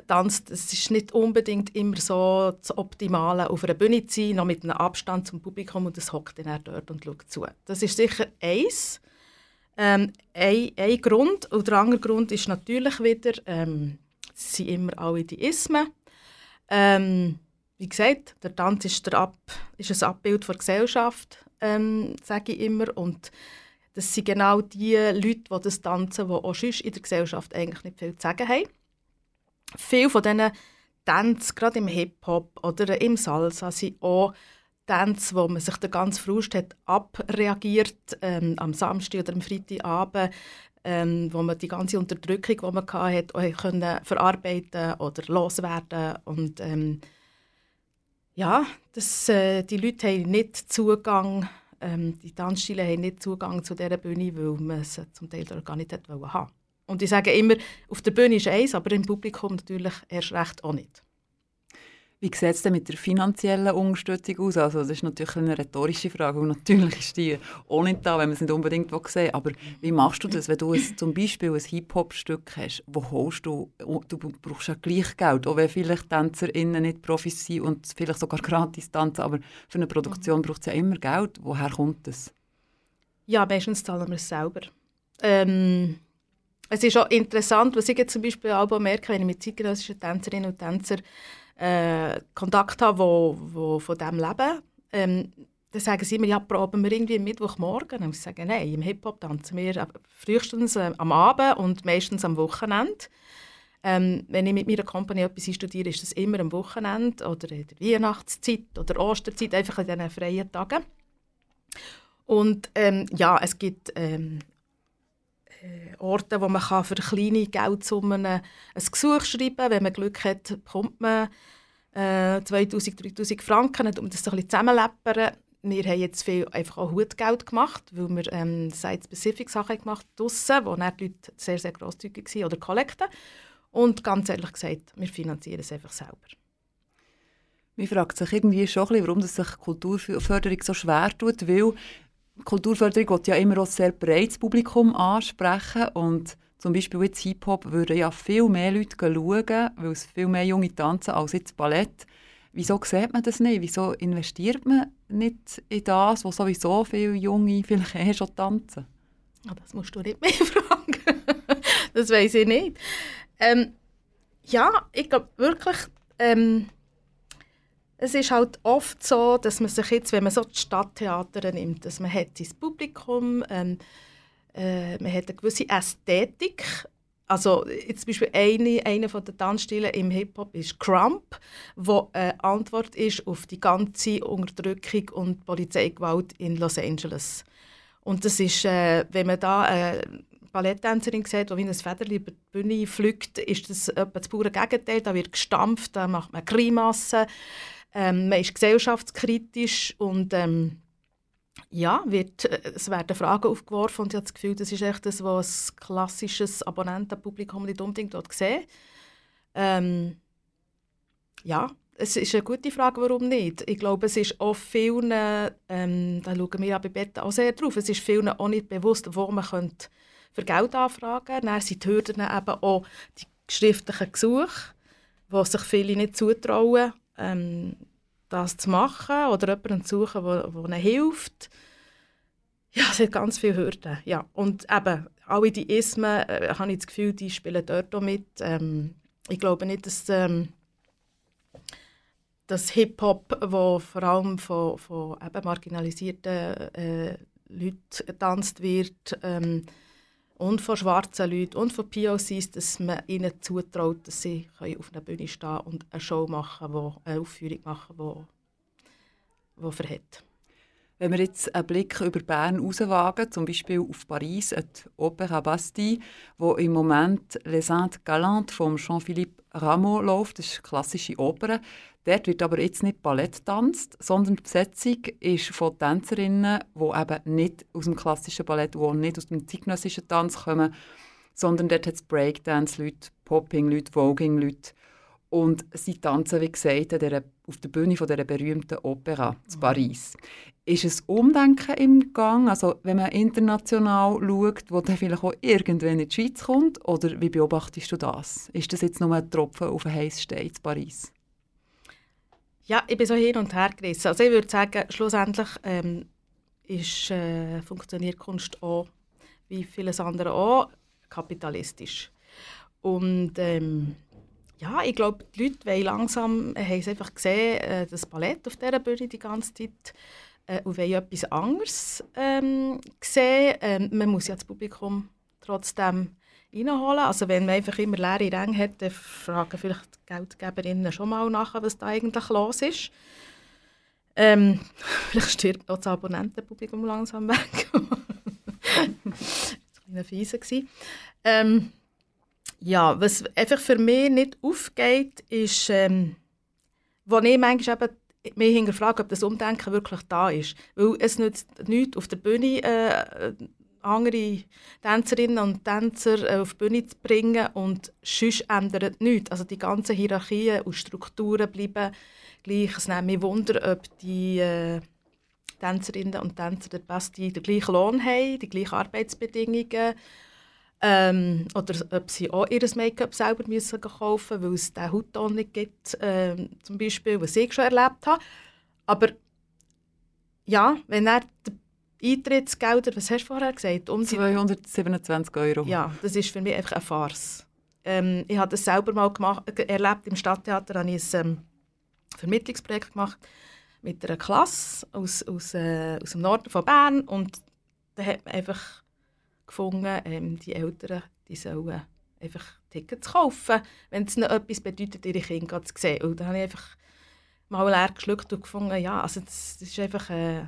[SPEAKER 5] tanzt. Es ist nicht unbedingt immer so das Optimale, auf einer Bühne zu sein, noch mit einem Abstand zum Publikum und das hockt dann dort und schaut zu. Das ist sicher eins. Ähm, ein, ein Grund. Und der andere Grund ist natürlich wieder, ähm, es sind immer alle die Ismen. Ähm, wie gesagt, der Tanz ist, der Ab, ist ein Abbild der Gesellschaft, ähm, sage ich immer. Und das sind genau die Leute, die das tanzen, die auch sonst in der Gesellschaft eigentlich nicht viel zu sagen haben. Viele von diesen Tänzen, gerade im Hip-Hop oder im Salsa, sind auch Tänze, wo man sich den ganzen Frust hat abreagiert ähm, am Samstag oder am Freitagabend, ähm, wo man die ganze Unterdrückung, die man hatte, auch können verarbeiten oder loswerden und ähm, ja, das, äh, die Leute haben nicht Zugang, ähm, die Tanzstile haben nicht Zugang zu dieser Bühne, weil man sie zum Teil gar nicht haben. Und ich sage immer, auf der Bühne ist eins, aber im Publikum natürlich erst recht auch nicht.
[SPEAKER 1] Wie sieht es denn mit der finanziellen Unterstützung aus? Also das ist natürlich eine rhetorische Frage und natürlich ist die auch nicht da, wenn man es nicht unbedingt sehen will. Aber wie machst du das, wenn du ein, zum Beispiel ein Hip-Hop-Stück hast? Wo holst du, oh, du brauchst ja gleich Geld, auch wenn vielleicht TänzerInnen nicht Profis sind und vielleicht sogar gratis tanzen, aber für eine Produktion braucht es ja immer Geld. Woher kommt das?
[SPEAKER 5] Ja, meistens zahlen wir es selber. Ähm, es ist auch interessant, was ich jetzt zum Beispiel auch merke, wenn ich mit zeitgenössischen Tänzerinnen und Tänzern äh, Kontakt habe, wo von dem leben, ähm, dann sagen sie immer, ja, proben wir irgendwie Mittwochmorgen. Und ich sage, nein, im Hip-Hop tanzen wir frühestens äh, am Abend und meistens am Wochenende. Ähm, wenn ich mit meiner Company etwas studiere, ist das immer am Wochenende oder in der Weihnachtszeit oder Osterzeit, einfach in diesen freien Tagen. Und ähm, ja, es gibt ähm, äh, Orte, wo man kann für kleine Geldsummen ein Gesuch schreiben kann. Wenn man Glück hat, bekommt man äh, 2000, 3000 Franken, um das ein bisschen zusammenleppern. Wir haben jetzt viel einfach auch Hutgeld gemacht, weil wir ähm, Site-Specific-Sachen gemacht draussen, wo die Leute sehr, sehr grosszügig waren oder Kollekten. Und ganz ehrlich gesagt, wir finanzieren es einfach selber.
[SPEAKER 1] Man fragt sich irgendwie schon warum sich Kulturförderung so schwer tut, weil Kulturförderung will ja immer auch sehr breites Publikum ansprechen und zum Beispiel jetzt Hip-Hop würden ja viel mehr Leute schauen, weil es viel mehr Junge tanzen als jetzt Ballett. Wieso sieht man das nicht? Wieso investiert man nicht in das, wo sowieso viele Junge vielleicht eh schon tanzen?
[SPEAKER 5] Oh, das musst du nicht mehr fragen. das weiß ich nicht. Ähm, ja, ich glaube wirklich, ähm, es ist halt oft so, dass man sich jetzt, wenn man so die Stadttheater nimmt, dass man hat sein Publikum, ähm, äh, man hat eine gewisse Ästhetik. Also jetzt zum Beispiel eine, eine von den Tanzstilen im Hip-Hop ist Crump, wo eine Antwort ist auf die ganze Unterdrückung und Polizeigewalt in Los Angeles. Und das ist, äh, wenn man da eine Balletttänzerin sieht, die wie ein Federli über die Bühne fliegt, ist das etwa das pure Gegenteil. Da wird gestampft, da macht man Grimassen. Ähm, man ist gesellschaftskritisch und ähm, ja, wird, äh, es werden Fragen aufgeworfen und ich habe das Gefühl, das ist echt das, was ein klassisches Abonnentenpublikum nicht unbedingt dort sieht. Ähm, ja, es ist eine gute Frage, warum nicht. Ich glaube, es ist auch vielen, ähm, da schauen wir ja bei Bett auch sehr drauf, es ist vielen auch nicht bewusst, wo man könnte für Geld anfragen könnte. Dann sind die Hürden eben auch die schriftlichen Gesuche, die sich viele nicht zutrauen ähm, das zu machen oder jemanden zu suchen, der ihnen hilft. Ja, es hat ganz viele Hürden. Ja. Und eben, alle die Ismen, äh, habe ich das Gefühl, die spielen dort auch mit. Ähm, ich glaube nicht, dass ähm, das Hip-Hop, wo vor allem von, von eben marginalisierten äh, Leuten getanzt wird, ähm, und von schwarzen Leuten und von POCs, dass man ihnen zutraut, dass sie auf einer Bühne stehen und eine Show machen, wo, eine Aufführung machen, die, die verhält.
[SPEAKER 1] Wenn wir jetzt einen Blick über Bern rauswagen, zum Beispiel auf Paris, die Opéra Bastille, wo im Moment Les Indes Galantes von Jean-Philippe Rameau läuft, das ist klassische Oper, Dort wird aber jetzt nicht Ballett tanzt, sondern die Besetzung ist von Tänzerinnen, die eben nicht aus dem klassischen Ballett, die nicht aus dem zeitgenössischen Tanz kommen, sondern dort hat es Breakdance-Leute, Popping-Leute, Voging-Leute. Und sie tanzen, wie gesagt, auf der Bühne von dieser berühmten Opera in Paris. Ist es Umdenken im Gang, also wenn man international schaut, wo dann vielleicht auch irgendwann in die Schweiz kommt? Oder wie beobachtest du das? Ist das jetzt nur ein Tropfen auf einen heißen Stein in Paris?
[SPEAKER 5] Ja, ich bin so hin und her gerissen. Also ich würde sagen, schlussendlich ähm, ist, äh, funktioniert Kunst auch, wie vieles andere auch, kapitalistisch. Und ähm, ja, ich glaube, die Leute wollen langsam, äh, haben es einfach gesehen, äh, das Ballett auf dieser Bühne die ganze Zeit äh, und wollen etwas anderes ähm, sehen. Ähm, man muss ja das Publikum trotzdem reinholen. Also wenn man einfach immer leere Ränge hat, dann fragen vielleicht die Geldgeberinnen schon mal nach, was da eigentlich los ist. Ähm, vielleicht stirbt noch das Abonnentenpublikum langsam weg. das war ein fiese. Ähm, ja, was einfach für mich nicht aufgeht, ist, ähm, wo ich manchmal eben mich hinterfrage, ob das Umdenken wirklich da ist. Weil es nützt nichts, auf der Bühne äh, andere Tänzerinnen und Tänzer äh, auf die Bühne zu bringen und sonst ändert nichts. Also die ganzen Hierarchien und Strukturen bleiben gleich. Es nimmt mich Wunder, ob die äh, Tänzerinnen und Tänzer den, besten, den gleichen Lohn haben, die gleichen Arbeitsbedingungen. Ähm, oder ob sie auch ihr Make-up selber müssen kaufen müssen, weil es diesen Hautton nicht gibt, ähm, zum Beispiel, was ich schon erlebt habe. Aber ja, wenn er Eintrittsgelder, was hast du vorher gesagt?
[SPEAKER 1] Um 227 Euro.
[SPEAKER 5] Ja, das ist für mich einfach eine Farce. Ähm, ich habe das selber mal gemacht, erlebt. Im Stadttheater habe ich ein ähm, Vermittlungsprojekt gemacht mit einer Klasse aus, aus, äh, aus dem Norden von Bern und da hat man einfach gefunden, ähm, die Eltern die sollen einfach Tickets kaufen, wenn es ihnen etwas bedeutet, ihre Kinder zu sehen. Und dann habe ich einfach mal leer geschluckt und gefunden, ja, also das, das ist einfach äh,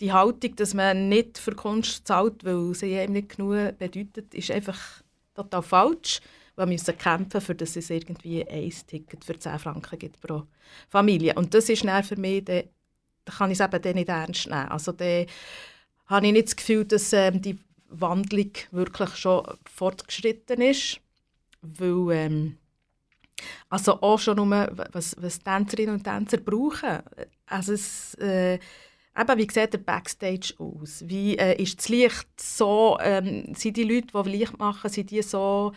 [SPEAKER 5] die Haltung, dass man nicht für Kunst zahlt, weil sie eben nicht genug bedeutet, ist einfach total falsch. Wir müssen kämpfen, für dass es irgendwie ein Ticket für 10 Franken gibt pro Familie. Und das ist dann für mich, da kann ich es eben nicht ernst nehmen. Also da habe ich nicht das Gefühl, dass ähm, die Wandlung wirklich schon fortgeschritten ist, weil ähm, also auch schon nur, was, was Tänzerinnen und Tänzer brauchen. Also es, äh, eben, wie sieht der Backstage aus? Wie äh, ist das Licht so, ähm, sind die Leute, die Licht machen, sind die so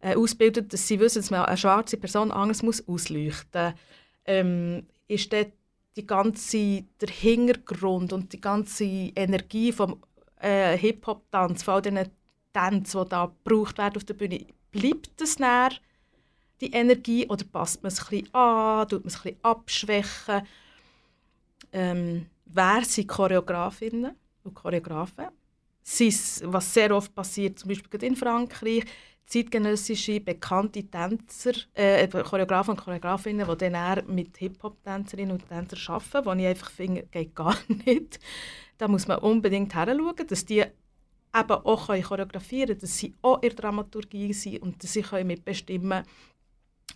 [SPEAKER 5] äh, ausgebildet, dass sie wissen, dass man eine schwarze Person anders muss ausleuchten muss? Ähm, ist dort die ganze, der Hintergrund und die ganze Energie vom äh, Hip-Hop-Tanz, von all diesen Tänzen, die da gebraucht werden auf der Bühne, bleibt das näher die Energie oder passt man es ein bisschen an, tut man es ein bisschen abschwächen? Ähm, wer sind Choreografinnen und Choreografen? Sie's, was sehr oft passiert, zum Beispiel in Frankreich, zeitgenössische bekannte Tänzer, äh, Choreografen und Choreografinnen, die dann mit Hip-Hop-Tänzerinnen und Tänzern arbeiten, wo ich einfach finde, geht gar nicht. Da muss man unbedingt hinschauen, dass die eben auch choreografieren können, dass sie auch in der Dramaturgie sind und dass sie mitbestimmen können,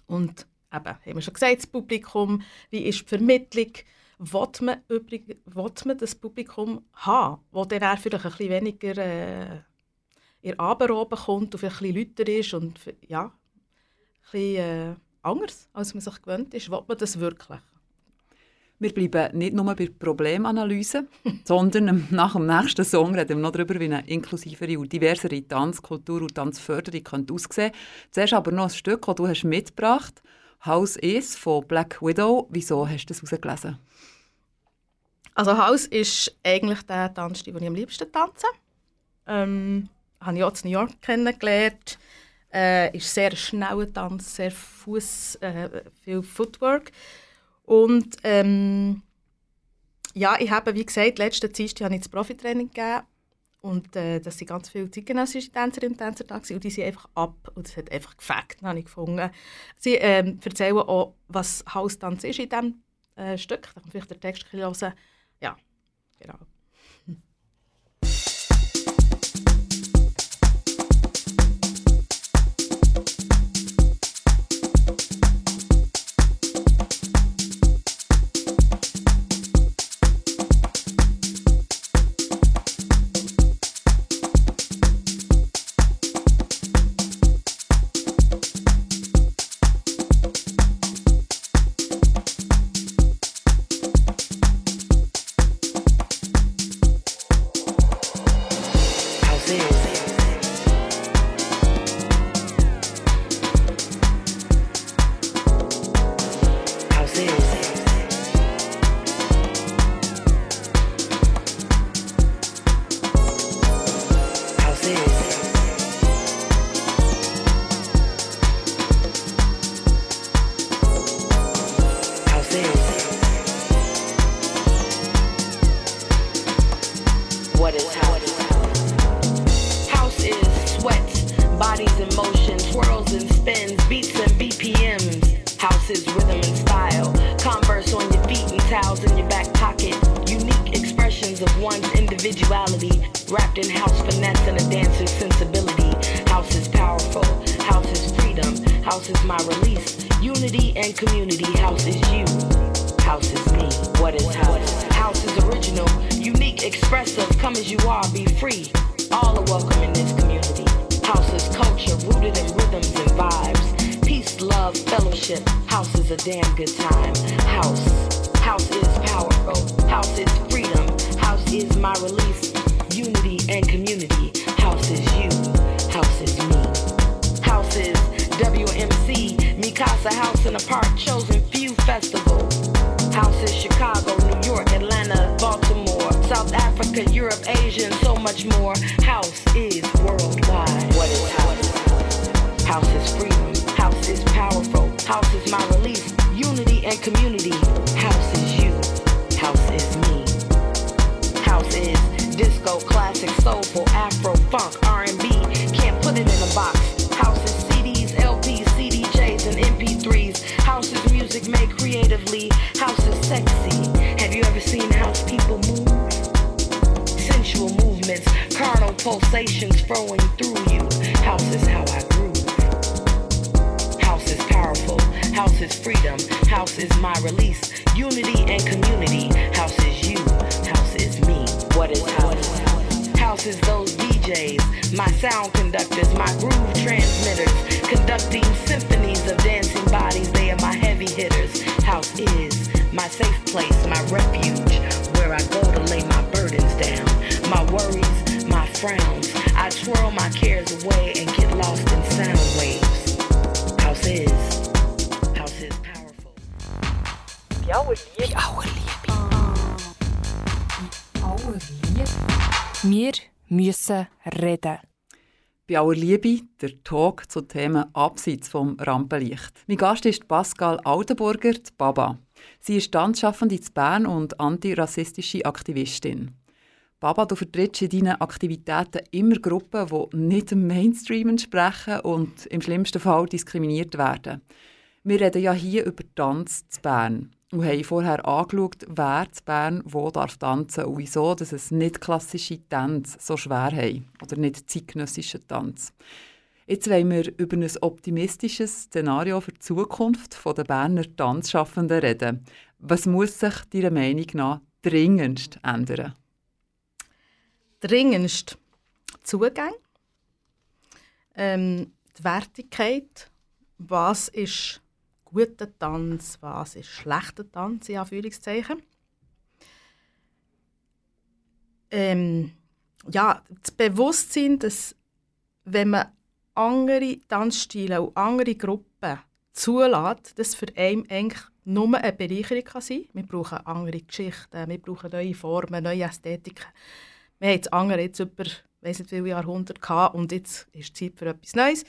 [SPEAKER 5] und eben, haben wir schon gesagt, das Publikum, wie ist die Vermittlung, will man, übrig, will man das Publikum haben, wo dann er vielleicht ein bisschen weniger äh, in Abend oben kommt und vielleicht ein bisschen lauter ist und ja, ein bisschen äh, anders, als man sich gewöhnt ist. Will man das wirklich?
[SPEAKER 1] Wir bleiben nicht nur bei Problemanalyse, sondern nach dem nächsten Song reden wir noch darüber, wie eine inklusivere und diversere Tanzkultur und Tanzförderung aussehen könnte. Zuerst aber noch ein Stück, das du hast mitgebracht hast, «House Is» von Black Widow. Wieso hast du das herausgelesen?
[SPEAKER 5] Also «House» ist eigentlich der Tanzstil, den ich am liebsten tanze. Ähm, habe ich auch in New York kennengelernt. Äh, ist sehr schneller Tanz, sehr Fuß, äh, viel Footwork. Und ähm, ja, ich habe, wie gesagt, letzte Dienstag habe ich das Profitraining gegeben. Und äh, das sind ganz viele zeitgenössische Tänzerinnen und Tänzer da und die sind einfach ab. Und es hat einfach gefällt, habe ich gefunden. Sie ähm, erzählen auch, was Haustanz ist in diesem äh, Stück. Da kann man vielleicht den Text hören. Ja, genau.
[SPEAKER 8] bodies in motion, twirls and spins, beats and BPMs. Houses, rhythm and style. Converse on your feet and towels in your back pocket. Unique expressions of one's individuality, wrapped in house finesse and a dancer's sensibility. House is powerful. House is freedom. House is my release. Unity and community. House is you. House is me. What is house? House is original, unique, expressive. Come as you are, be free. All are welcome in this community. House is culture rooted in rhythms and vibes. Peace, love, fellowship. House is a damn good time. House. House is powerful. House is freedom. House is my release. Unity and community. House is you. House is me. House is WMC. Mikasa House in a Park Chosen Few Festival. House is Chicago, New York, Atlanta, Baltimore, South Africa, Europe, Asia, and so much more. House is house? Is freedom. House is powerful. House is my release. Unity and community. House is you. House is me. House is disco, classic, soulful, Afro, funk, my release. Unity and community. House is you. House is me. What is house? House is those DJs, my sound conductors, my groove transmitters, conducting symphonies of dancing bodies. They are my heavy hitters. House is my safe place, my refuge,
[SPEAKER 9] müssen reden.
[SPEAKER 1] Bei aller Liebe, der Talk zu Themen abseits vom Rampenlicht. Mein Gast ist Pascal Altenburger, die Baba. Sie ist Tanzschaffende in Bern und antirassistische Aktivistin. Baba, du vertrittst in deinen Aktivitäten immer Gruppen, die nicht dem Mainstream entsprechen und im schlimmsten Fall diskriminiert werden. Wir reden ja hier über Tanz zu Bern und haben vorher angeschaut, wer zu Bern wo darf tanzen und wieso dass es nicht klassische Tänze so schwer haben oder nicht zeitgenössischen Tanz. Jetzt wollen wir über ein optimistisches Szenario für die Zukunft der Berner Tanzschaffenden reden. Was muss sich deiner Meinung nach dringendst ändern?
[SPEAKER 5] Dringendst Zugang, ähm, die Wertigkeit, was ist guter Tanz, was ist schlechter Tanz, in Anführungszeichen. Ähm, ja, das Bewusstsein, dass wenn man andere Tanzstile und andere Gruppen zulässt, dass für einen eigentlich nur eine Bereicherung kann sein kann. Wir brauchen andere Geschichten, wir brauchen neue Formen, neue Ästhetiken. Wir haben das andere jetzt über weiss nicht wie viele Jahrhunderte gehabt und jetzt ist Zeit für etwas Neues.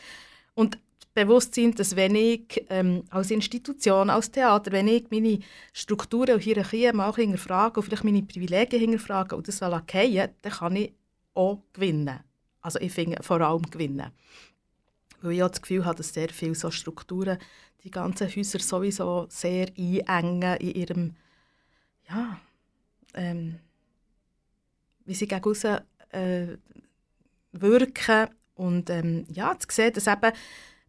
[SPEAKER 5] Und das Bewusstsein, dass wenn ich ähm, als Institution, als Theater, wenn ich meine Strukturen und Hierarchien mal hinterfrage und vielleicht meine Privilegien hinterfrage und das fallen dann kann ich auch gewinnen. Also ich finde vor allem gewinnen. Weil ich auch das Gefühl habe, dass sehr viele so Strukturen die ganzen Häuser sowieso sehr einengen in ihrem, ja, ähm, wie sie gegen äh, wirken. Und ähm, ja, zu sehen, dass eben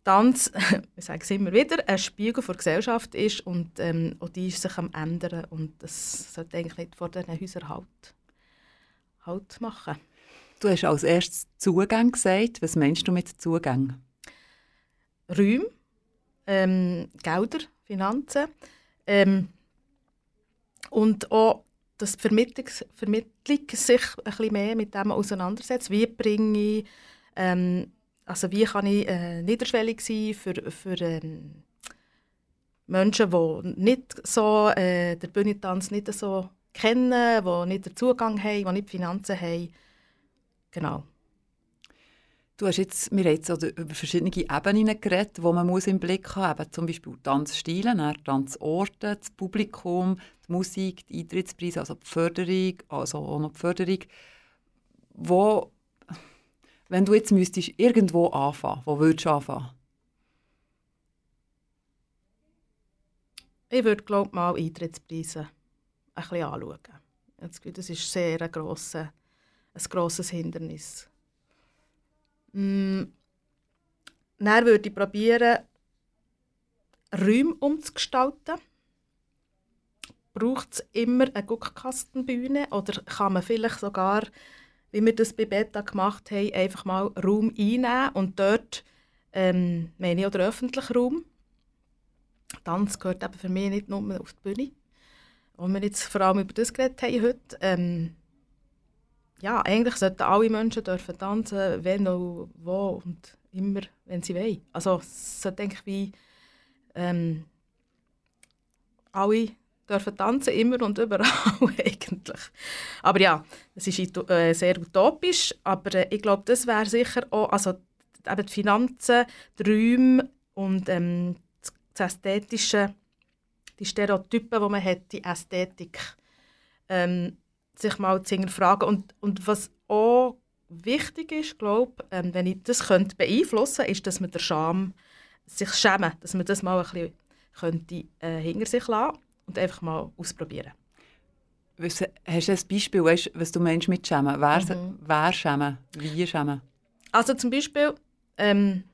[SPEAKER 5] Tanz, ich sage es immer wieder, ein Spiegel der Gesellschaft ist und ähm, auch die ist sich am ändern und das sollte eigentlich nicht vor diesen Häusern halt, halt machen.
[SPEAKER 1] Du hast als erstes Zugang gesagt. Was meinst du mit Zugang?
[SPEAKER 5] Räume, ähm, Gelder, Finanzen ähm, und auch dass die Vermittlung, Vermittlung sich ein bisschen mehr mit dem auseinandersetzt. Wie bringe ich, ähm, also wie kann ich äh, niederschwellig sein für, für ähm, Menschen, die nicht so äh, den Bühnentanz nicht so kennen, die nicht den Zugang haben, die nicht die Finanzen haben. Genau.
[SPEAKER 1] Du hast jetzt, wir haben jetzt über verschiedene Ebenen geredet, die man muss im Blick haben muss. Zum Beispiel Tanzstile, Tanzorte, das Publikum, die Musik, die Eintrittspreise, also die Förderung, also auch noch die Förderung. Wo, wenn du jetzt müsstest irgendwo anfangen, wo würdest du anfangen?
[SPEAKER 5] Ich würde glaube mal Eintrittspreise ein bisschen anschauen. Das ist sehr ein, grosser, ein grosses Hindernis. Mm, dann würde ich probieren, Räume umzugestalten. Braucht es immer eine Guckkastenbühne oder kann man vielleicht sogar wie wir das bei Beta gemacht haben, einfach mal Raum einnehmen und dort ähm, meine ich auch den öffentlichen Raum. Tanz gehört eben für mich nicht nur auf die Bühne. Und wir jetzt vor allem über das geredet haben heute, ähm, ja, eigentlich sollten alle Menschen dürfen tanzen, wenn und wo und immer, wenn sie wollen. Also es sollte eigentlich wie ähm, alle dürfen tanzen, immer und überall eigentlich. Aber ja, es ist äh, sehr utopisch, aber äh, ich glaube, das wäre sicher auch, also eben die Finanzen, die Räume und ähm, das Ästhetische, die Stereotypen, die man hat, die Ästhetik, ähm, sich mal zu hinterfragen. Und, und was auch wichtig ist, glaube ähm, wenn ich das könnte beeinflussen könnte, ist, dass man der Scham sich schämen, dass man das mal ein bisschen könnte, äh, hinter sich lassen und einfach mal ausprobieren.
[SPEAKER 1] hast du ein Beispiel, weißt, was du meinst mit schämen? Wer, mhm. wer schämen? Wie schämen?
[SPEAKER 5] Also zum Beispiel, ähm,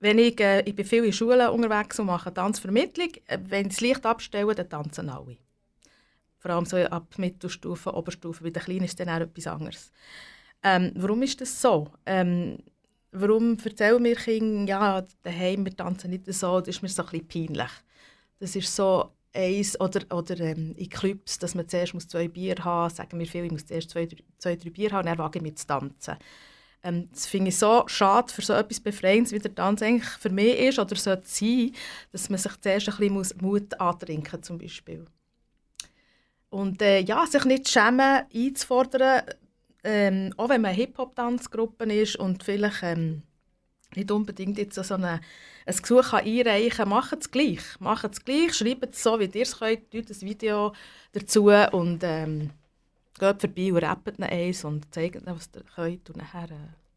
[SPEAKER 5] wenn ich, äh, ich bin viel in Schulen unterwegs und mache Tanzvermittlung, äh, wenn das Licht abstellen, dann tanzen alle. Vor allem so ab Mittelstufe, Oberstufe. Bei den Kleinen ist dann auch etwas anderes. Ähm, warum ist das so? Ähm, warum erzählen mir Kinder, ja, daheim, wir tanzen nicht so, das ist mir so ein bisschen peinlich. Das ist so eins, oder, oder ähm, in Clubs, dass man zuerst muss zwei Bier haben muss, sagen wir viel, ich muss zuerst zwei, zwei drei Bier haben und dann wage ich mich zu tanzen. Ähm, das finde ich so schade für so etwas Befreiendes, wie der Tanz eigentlich für mich ist oder sollte sein, dass man sich zuerst ein bisschen Mut antrinken zum Beispiel. Und äh, ja, sich nicht schämen, einzufordern, ähm, auch wenn man eine Hip-Hop-Tanzgruppe ist und vielleicht ähm, nicht unbedingt jetzt so eine, ein Gesuch einreichen macht es gleich. Macht es gleich, schreibt es so, wie ihr es könnt, tut ein Video dazu und ähm, geht vorbei und rappt eins und zeigt ihnen, was ihr könnt und nachher... Äh,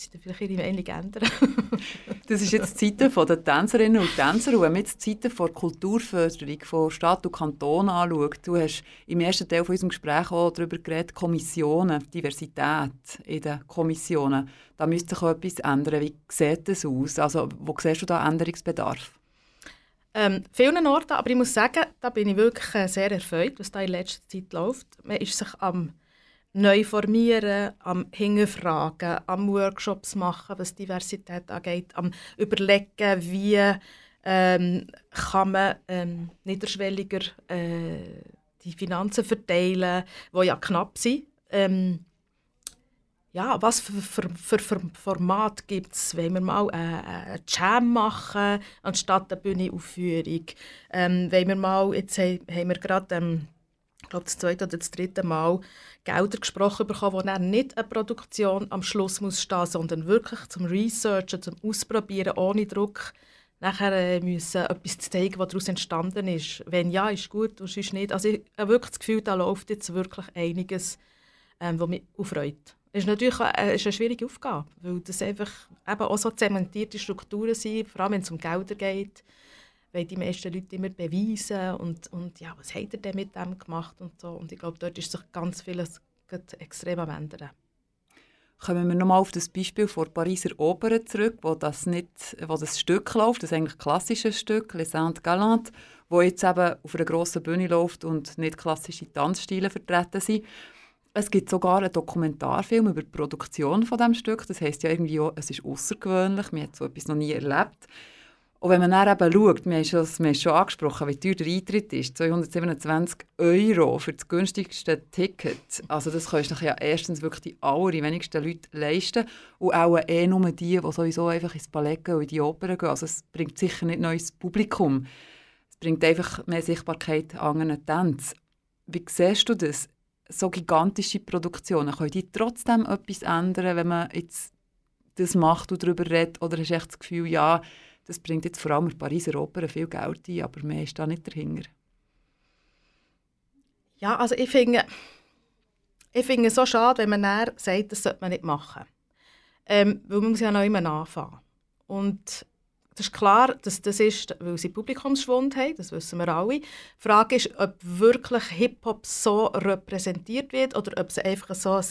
[SPEAKER 5] sie vielleicht ihre Meinung ändern.
[SPEAKER 1] das ist jetzt die Zeiten der Tänzerinnen und Tänzer. Und wenn man jetzt die Zeiten der Kulturförderung von Stadt und Kanton anschaut, du hast im ersten Teil von unserem Gespräch auch darüber geredet, Kommissionen, Diversität in den Kommissionen. Da müsste sich auch etwas ändern. Wie sieht das aus? Also, wo siehst du da Änderungsbedarf?
[SPEAKER 5] Ähm, vielen Orten, aber ich muss sagen, da bin ich wirklich äh, sehr erfreut, was da in letzter Zeit läuft. Man ist sich am neu formieren, am Hinterfragen, am Workshops machen, was Diversität angeht, am Überlegen, wie ähm, kann man ähm, niederschwelliger äh, die Finanzen verteilen, die ja knapp sind. Ähm, ja, was für, für, für, für Format gibt es? Wollen wir mal eine, eine Jam machen, anstatt eine Bühnenaufführung? Ähm, wollen wir mal, jetzt haben, haben wir gerade ähm, glaube, das zweite oder das dritte Mal Gelder gesprochen bekommen, wo dann nicht eine Produktion am Schluss muss stehen, sondern wirklich zum Researchen, zum Ausprobieren, ohne Druck nachher äh, müssen etwas zeigen, was daraus entstanden ist. Wenn ja, ist gut, und sonst nicht. Also ich habe wirklich das Gefühl, da läuft jetzt wirklich einiges, ähm, was mich aufreut. Es ist natürlich eine, äh, ist eine schwierige Aufgabe, weil das einfach eben auch so zementierte Strukturen sind, vor allem wenn es um Gelder geht weil die meisten Leute immer beweisen und, und ja, was hat er denn mit dem gemacht und so. Und ich glaube, dort ist sich ganz vieles extrem am ändern.
[SPEAKER 1] Kommen wir nochmal auf das Beispiel von Pariser Oper zurück, wo das, nicht, wo das Stück läuft, das eigentlich ein klassisches Stück, Les Saintes Galantes, wo jetzt eben auf einer grossen Bühne läuft und nicht klassische Tanzstile vertreten sind. Es gibt sogar einen Dokumentarfilm über die Produktion von dem Stück. Das heißt ja irgendwie auch, es ist außergewöhnlich, man hat so etwas noch nie erlebt. Und wenn man dann eben schaut, wir haben, schon, schon angesprochen, wie teuer der Eintritt ist, 227 Euro für das günstigste Ticket. Also das können sich ja erstens wirklich die allerwenigsten Leute leisten und auch eh nur die, die sowieso einfach ins Ballett gehen und in die Oper gehen. Also es bringt sicher nicht neues Publikum. Es bringt einfach mehr Sichtbarkeit an anderen Tänzen. Wie siehst du das? So gigantische Produktionen, können die trotzdem etwas ändern, wenn man jetzt das macht und darüber redet? Oder hast du echt das Gefühl, ja, das bringt jetzt vor allem der Pariser Oper viel Geld ein, aber mehr ist da nicht dahinter.
[SPEAKER 5] Ja, also ich finde, ich finde es so schade, wenn man dann sagt, das sollte man nicht machen. Ähm, weil man muss ja noch immer anfangen. Und das ist klar, dass das ist, weil sie Publikumsschwund haben, das wissen wir alle. Die Frage ist, ob wirklich Hip-Hop so repräsentiert wird oder ob es einfach so ein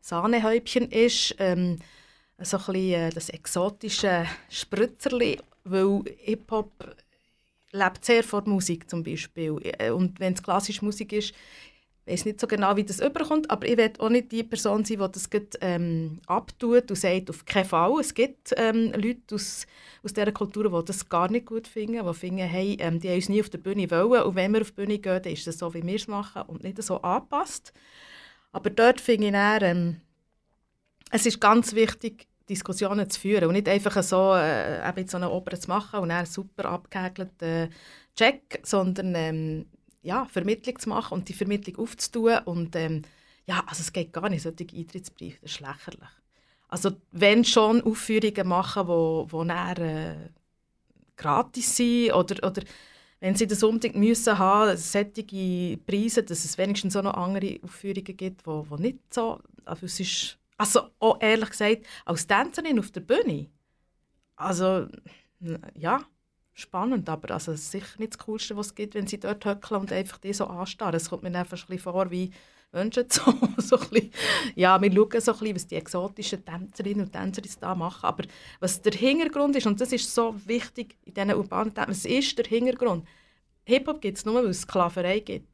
[SPEAKER 5] Sahnehäubchen ist, ähm, so ein bisschen äh, das exotische Spritzerli weil Hip-Hop lebt sehr von Musik zum Beispiel. Äh, und wenn es klassische Musik ist, weiß nicht so genau, wie das überkommt, aber ich werde auch nicht die Person sein, die das ähm, abtut und sagt, auf keinen Fall. Es gibt ähm, Leute aus, aus dieser Kultur, die das gar nicht gut finden, die finden, hey, ähm, die haben uns nie auf der Bühne wollen und wenn wir auf die Bühne gehen, dann ist es so, wie wir es machen und nicht so angepasst. Aber dort finde ich dann, ähm, es ist ganz wichtig, Diskussionen zu führen und nicht einfach so, äh, eben so eine Oper zu machen und einen super abgehakelten Check, sondern ähm, ja, Vermittlung zu machen und die Vermittlung aufzutun. Und ähm, ja, also es geht gar nicht, solche Eintrittsbriefe, das ist lächerlich. Also wenn schon Aufführungen machen, wo, wo äh, gratis sind oder, oder wenn sie das unbedingt müssen haben, solche Preise, dass es wenigstens auch noch andere Aufführungen gibt, wo, wo nicht so, also es ist, also auch ehrlich gesagt, als Tänzerin auf der Bühne, also ja, spannend, aber also sicher nicht das Coolste, was es gibt, wenn sie dort höckeln und einfach die so anstarren. Es kommt mir einfach ein bisschen vor wie Wünsche so, so ein bisschen, ja, wir schauen so ein bisschen, was die exotischen Tänzerinnen und Tänzer da machen, aber was der Hintergrund ist, und das ist so wichtig in diesen urbanen Tänzen, was ist der Hintergrund? Hip-Hop gibt es nur, weil es Sklaverei gibt.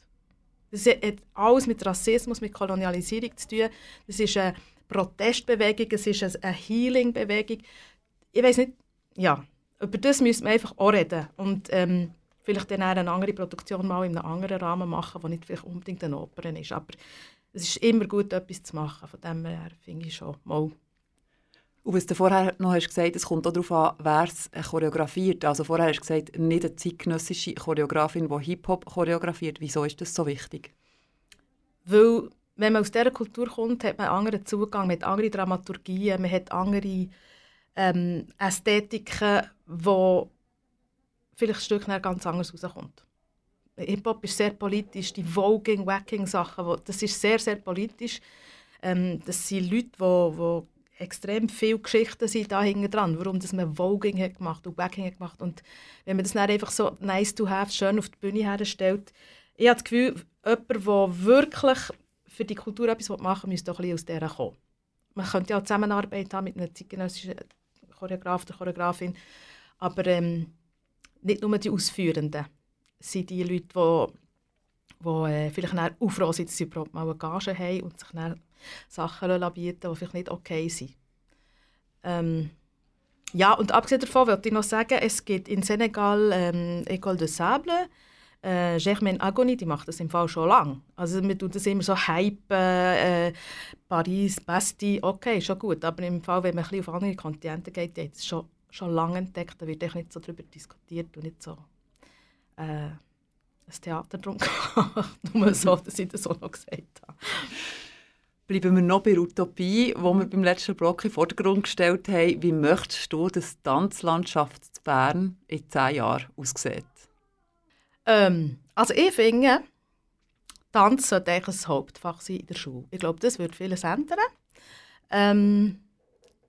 [SPEAKER 5] Das hat alles mit Rassismus, mit Kolonialisierung zu tun. Das ist eine Protestbewegung, es ist eine Healing-Bewegung. Ich weiß nicht, ja, über das müssen wir einfach auch reden. Und ähm, vielleicht dann eine andere Produktion mal in einem anderen Rahmen machen, die nicht vielleicht unbedingt eine Oper ist. Aber es ist immer gut, etwas zu machen. Von dem her finde ich schon mal.
[SPEAKER 1] Und was du vorher noch hast gesagt es kommt auch darauf an, wer es choreografiert. Also vorher hast du gesagt, nicht eine zeitgenössische Choreografin, die Hip-Hop choreografiert. Wieso ist das so wichtig?
[SPEAKER 5] Weil, wenn man aus dieser Kultur kommt, hat man einen anderen Zugang, hat andere Dramaturgien, man hat andere ähm, Ästhetiken, wo vielleicht ein Stück ganz anders rauskommt. Hip-Hop ist sehr politisch, die Voging, Wacking-Sachen, das ist sehr, sehr politisch. Ähm, das sind Leute, die, die extrem viele Geschichten sind da hinten dran, warum das man Voging hat gemacht und Wacking hat gemacht. Und wenn man das dann einfach so nice to have, schön auf die Bühne herstellt, ich habe das Gefühl, jemand, der wirklich für die Kultur etwas machen will, müsste auch aus dieser kommen. Man könnte ja auch Zusammenarbeit haben mit einem zeitgenössischen Choreograf oder Choreografin. Aber ähm, nicht nur die Ausführenden sind die Leute, die, die äh, vielleicht auch froh sind, dass sie überhaupt mal eine Gage haben und sich dann Sachen bieten die vielleicht nicht okay sind. Ähm, ja, und abgesehen davon wollte ich noch sagen, es gibt in Senegal ähm, École de Sable, äh, Germaine Agoni, die macht das im Fall schon lange. Also man tut das immer so hypen, äh, Paris, Basti, okay, schon gut. Aber im Fall, wenn man ein auf andere Kontinente geht, hat es schon, schon lange entdeckt, da wird nicht so darüber diskutiert und nicht so äh, ein Theater drum gemacht. Nur so, dass ich das auch noch gesagt habe.
[SPEAKER 1] Bleiben wir noch bei der Utopie, wo wir beim letzten Block in den Vordergrund gestellt haben. Wie möchtest du, dass die Tanzlandschaft in Bern in zehn Jahren aussieht?
[SPEAKER 5] Ähm, also ich finde, Tanz sollte eigentlich ein Hauptfach sein in der Schule. Ich glaube, das würde vieles ändern. Ähm,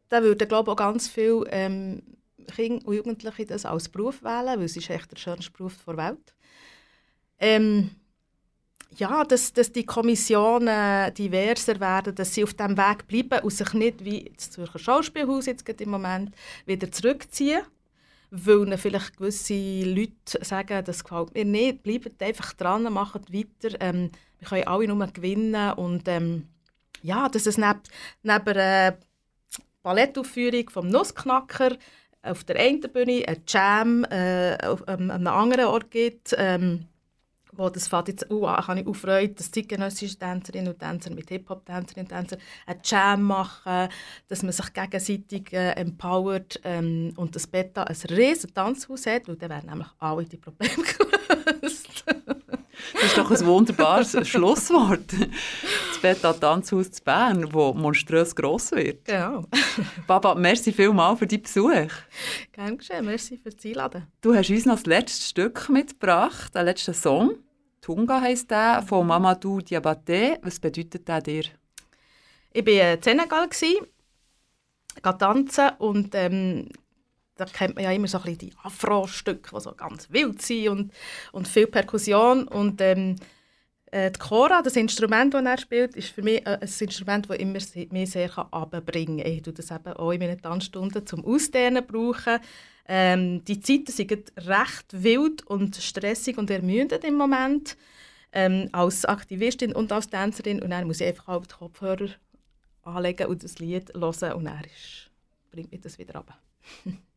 [SPEAKER 5] da würden glaube auch ganz viele ähm, Kinder und Jugendliche das als Beruf wählen, weil es ist echt der schönste Beruf der Welt. Ähm, ja, dass, dass die Kommissionen diverser werden, dass sie auf diesem Weg bleiben und sich nicht wie das Zürcher Schauspielhaus jetzt im Moment wieder zurückziehen weil vielleicht gewisse Leute sagen, das gefällt mir nicht, bleibt einfach dran, macht weiter, ähm, wir können alle nur gewinnen und ähm, ja, dass es neben, neben einer Ballettaufführung vom Nussknacker auf der einen Bühne ein Jam äh, auf, ähm, an einem anderen Ort gibt, ähm, wo das fällt jetzt uh, kann ich aufreuen, dass zeitgenössische Tänzerinnen und Tänzer mit Hip-Hop-Tänzerinnen und Tänzern einen Jam machen, dass man sich gegenseitig äh, empowert ähm, und das Beta ein riesen Tanzhaus hat, weil dann werden nämlich alle die Probleme gelöst.
[SPEAKER 1] das ist doch ein wunderbares Schlusswort. Das Beta Tanzhaus zu Bern, das monströs gross wird.
[SPEAKER 5] Genau.
[SPEAKER 1] Baba, merci vielmals für deinen Besuch.
[SPEAKER 5] Gerne geschehen, merci für das Einladen.
[SPEAKER 1] Du hast uns noch das letzte Stück mitgebracht, den letzten Song. Tunga heisst der, von Mamadou Diabaté. Was bedeutet der dir?
[SPEAKER 5] Ich war in Senegal, tanzen und ähm, da kennt man ja immer so ein bisschen die Afro-Stücke, die so ganz wild sind und, und viel Perkussion. Und ähm, äh, die Chora, das Instrument, das er spielt, ist für mich äh, ein Instrument, das immer mich sehr abbringen kann. Ich tue das eben auch in meinen Tanzstunden zum Ausdehnen brauchen. Ähm, die Zeiten sind recht wild und stressig und ermüdend im Moment. ähm, als Aktivistin und als Tänzerin und dann muss ich einfach die Kopfhörer anlegen und das Lied hören und dann ist, bringt mich das wieder runter.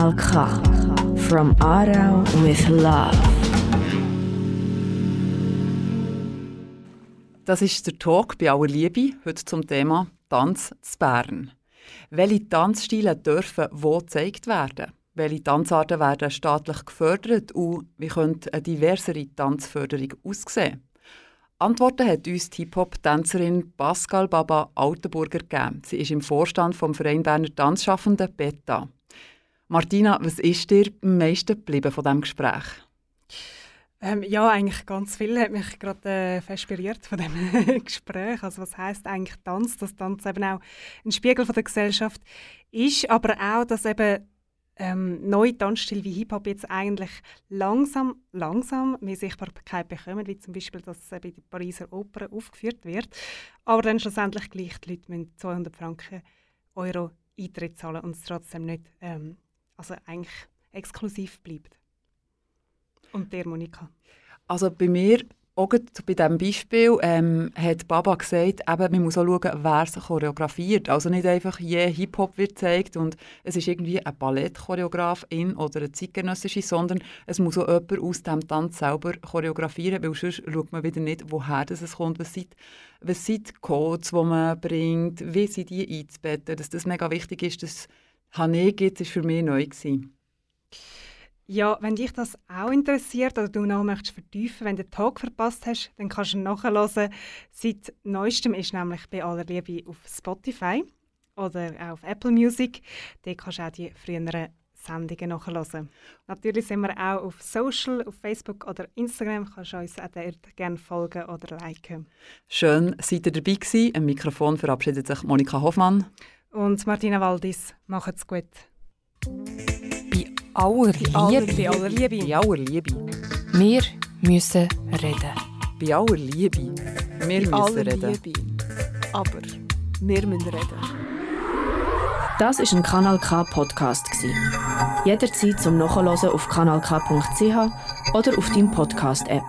[SPEAKER 10] Kanal K. From Aarau with Love.
[SPEAKER 1] Das ist der Talk bei aller Liebe, heute zum Thema Tanz zu Bern. Welche Tanzstile dürfen wo gezeigt werden? Welche Tanzarten werden staatlich gefördert und wie könnte eine diversere Tanzförderung aussehen? Antworten hat uns die Hip-Hop-Tänzerin Pascal Baba Altenburger gegeben. Sie ist im Vorstand vom Verein Berner Tanzschaffenden BETA. Martina, was ist dir am meisten geblieben von diesem Gespräch?
[SPEAKER 2] Ähm, ja, eigentlich ganz viel hat mich gerade äh, inspiriert von dem Gespräch. Also was heißt eigentlich Tanz? Dass Tanz eben auch ein Spiegel von der Gesellschaft ist, aber auch, dass eben ähm, neue Tanzstile wie Hip-Hop jetzt eigentlich langsam, langsam mehr Sichtbarkeit bekommen, wie zum Beispiel, dass es bei der Pariser Oper aufgeführt wird. Aber dann schlussendlich gleich die Leute müssen 200 Franken Euro Eintritt zahlen und es trotzdem nicht, ähm, also eigentlich exklusiv bleibt. Und der Monika?
[SPEAKER 1] Also bei mir, auch bei diesem Beispiel, ähm, hat Baba gesagt, eben, man muss auch schauen, wer es choreografiert. Also nicht einfach je Hip-Hop wird gezeigt und es ist irgendwie ein Ballettchoreografin oder eine zeitgenössische, sondern es muss auch jemand aus dem Tanz selber choreografieren, weil sonst schaut man wieder nicht, woher das es kommt, was sind, was sind die Codes, die man bringt, wie sind die einzubetten. Dass das mega wichtig ist, dass Hané gibt, ist für mich neu gewesen.
[SPEAKER 2] Ja, wenn dich das auch interessiert oder du noch möchtest vertiefen, wenn du den Talk verpasst hast, dann kannst du ihn nachhören. Seit neuestem ist nämlich bei aller Liebe auf Spotify oder auch auf Apple Music. Dort kannst du auch die früheren Sendungen nachhören. Natürlich sind wir auch auf Social, auf Facebook oder Instagram. Kannst du uns auch dort gerne folgen oder liken.
[SPEAKER 1] Schön, seid ihr dabei gewesen. Im Mikrofon verabschiedet sich Monika Hoffmann.
[SPEAKER 2] Und Martina Waldis. Macht's gut.
[SPEAKER 9] Bei aller Liebe.
[SPEAKER 2] Bei aller Liebe.
[SPEAKER 1] Bei aller Liebe.
[SPEAKER 9] Wir müssen reden.
[SPEAKER 1] Bei aller Liebe. Wir müssen
[SPEAKER 4] Alle
[SPEAKER 1] reden.
[SPEAKER 4] Liebe. Aber wir müssen reden.
[SPEAKER 10] Das ist ein Kanal K Podcast gsi. Jederzeit zum Nachhören auf kanalk.ch oder auf deinem Podcast-App.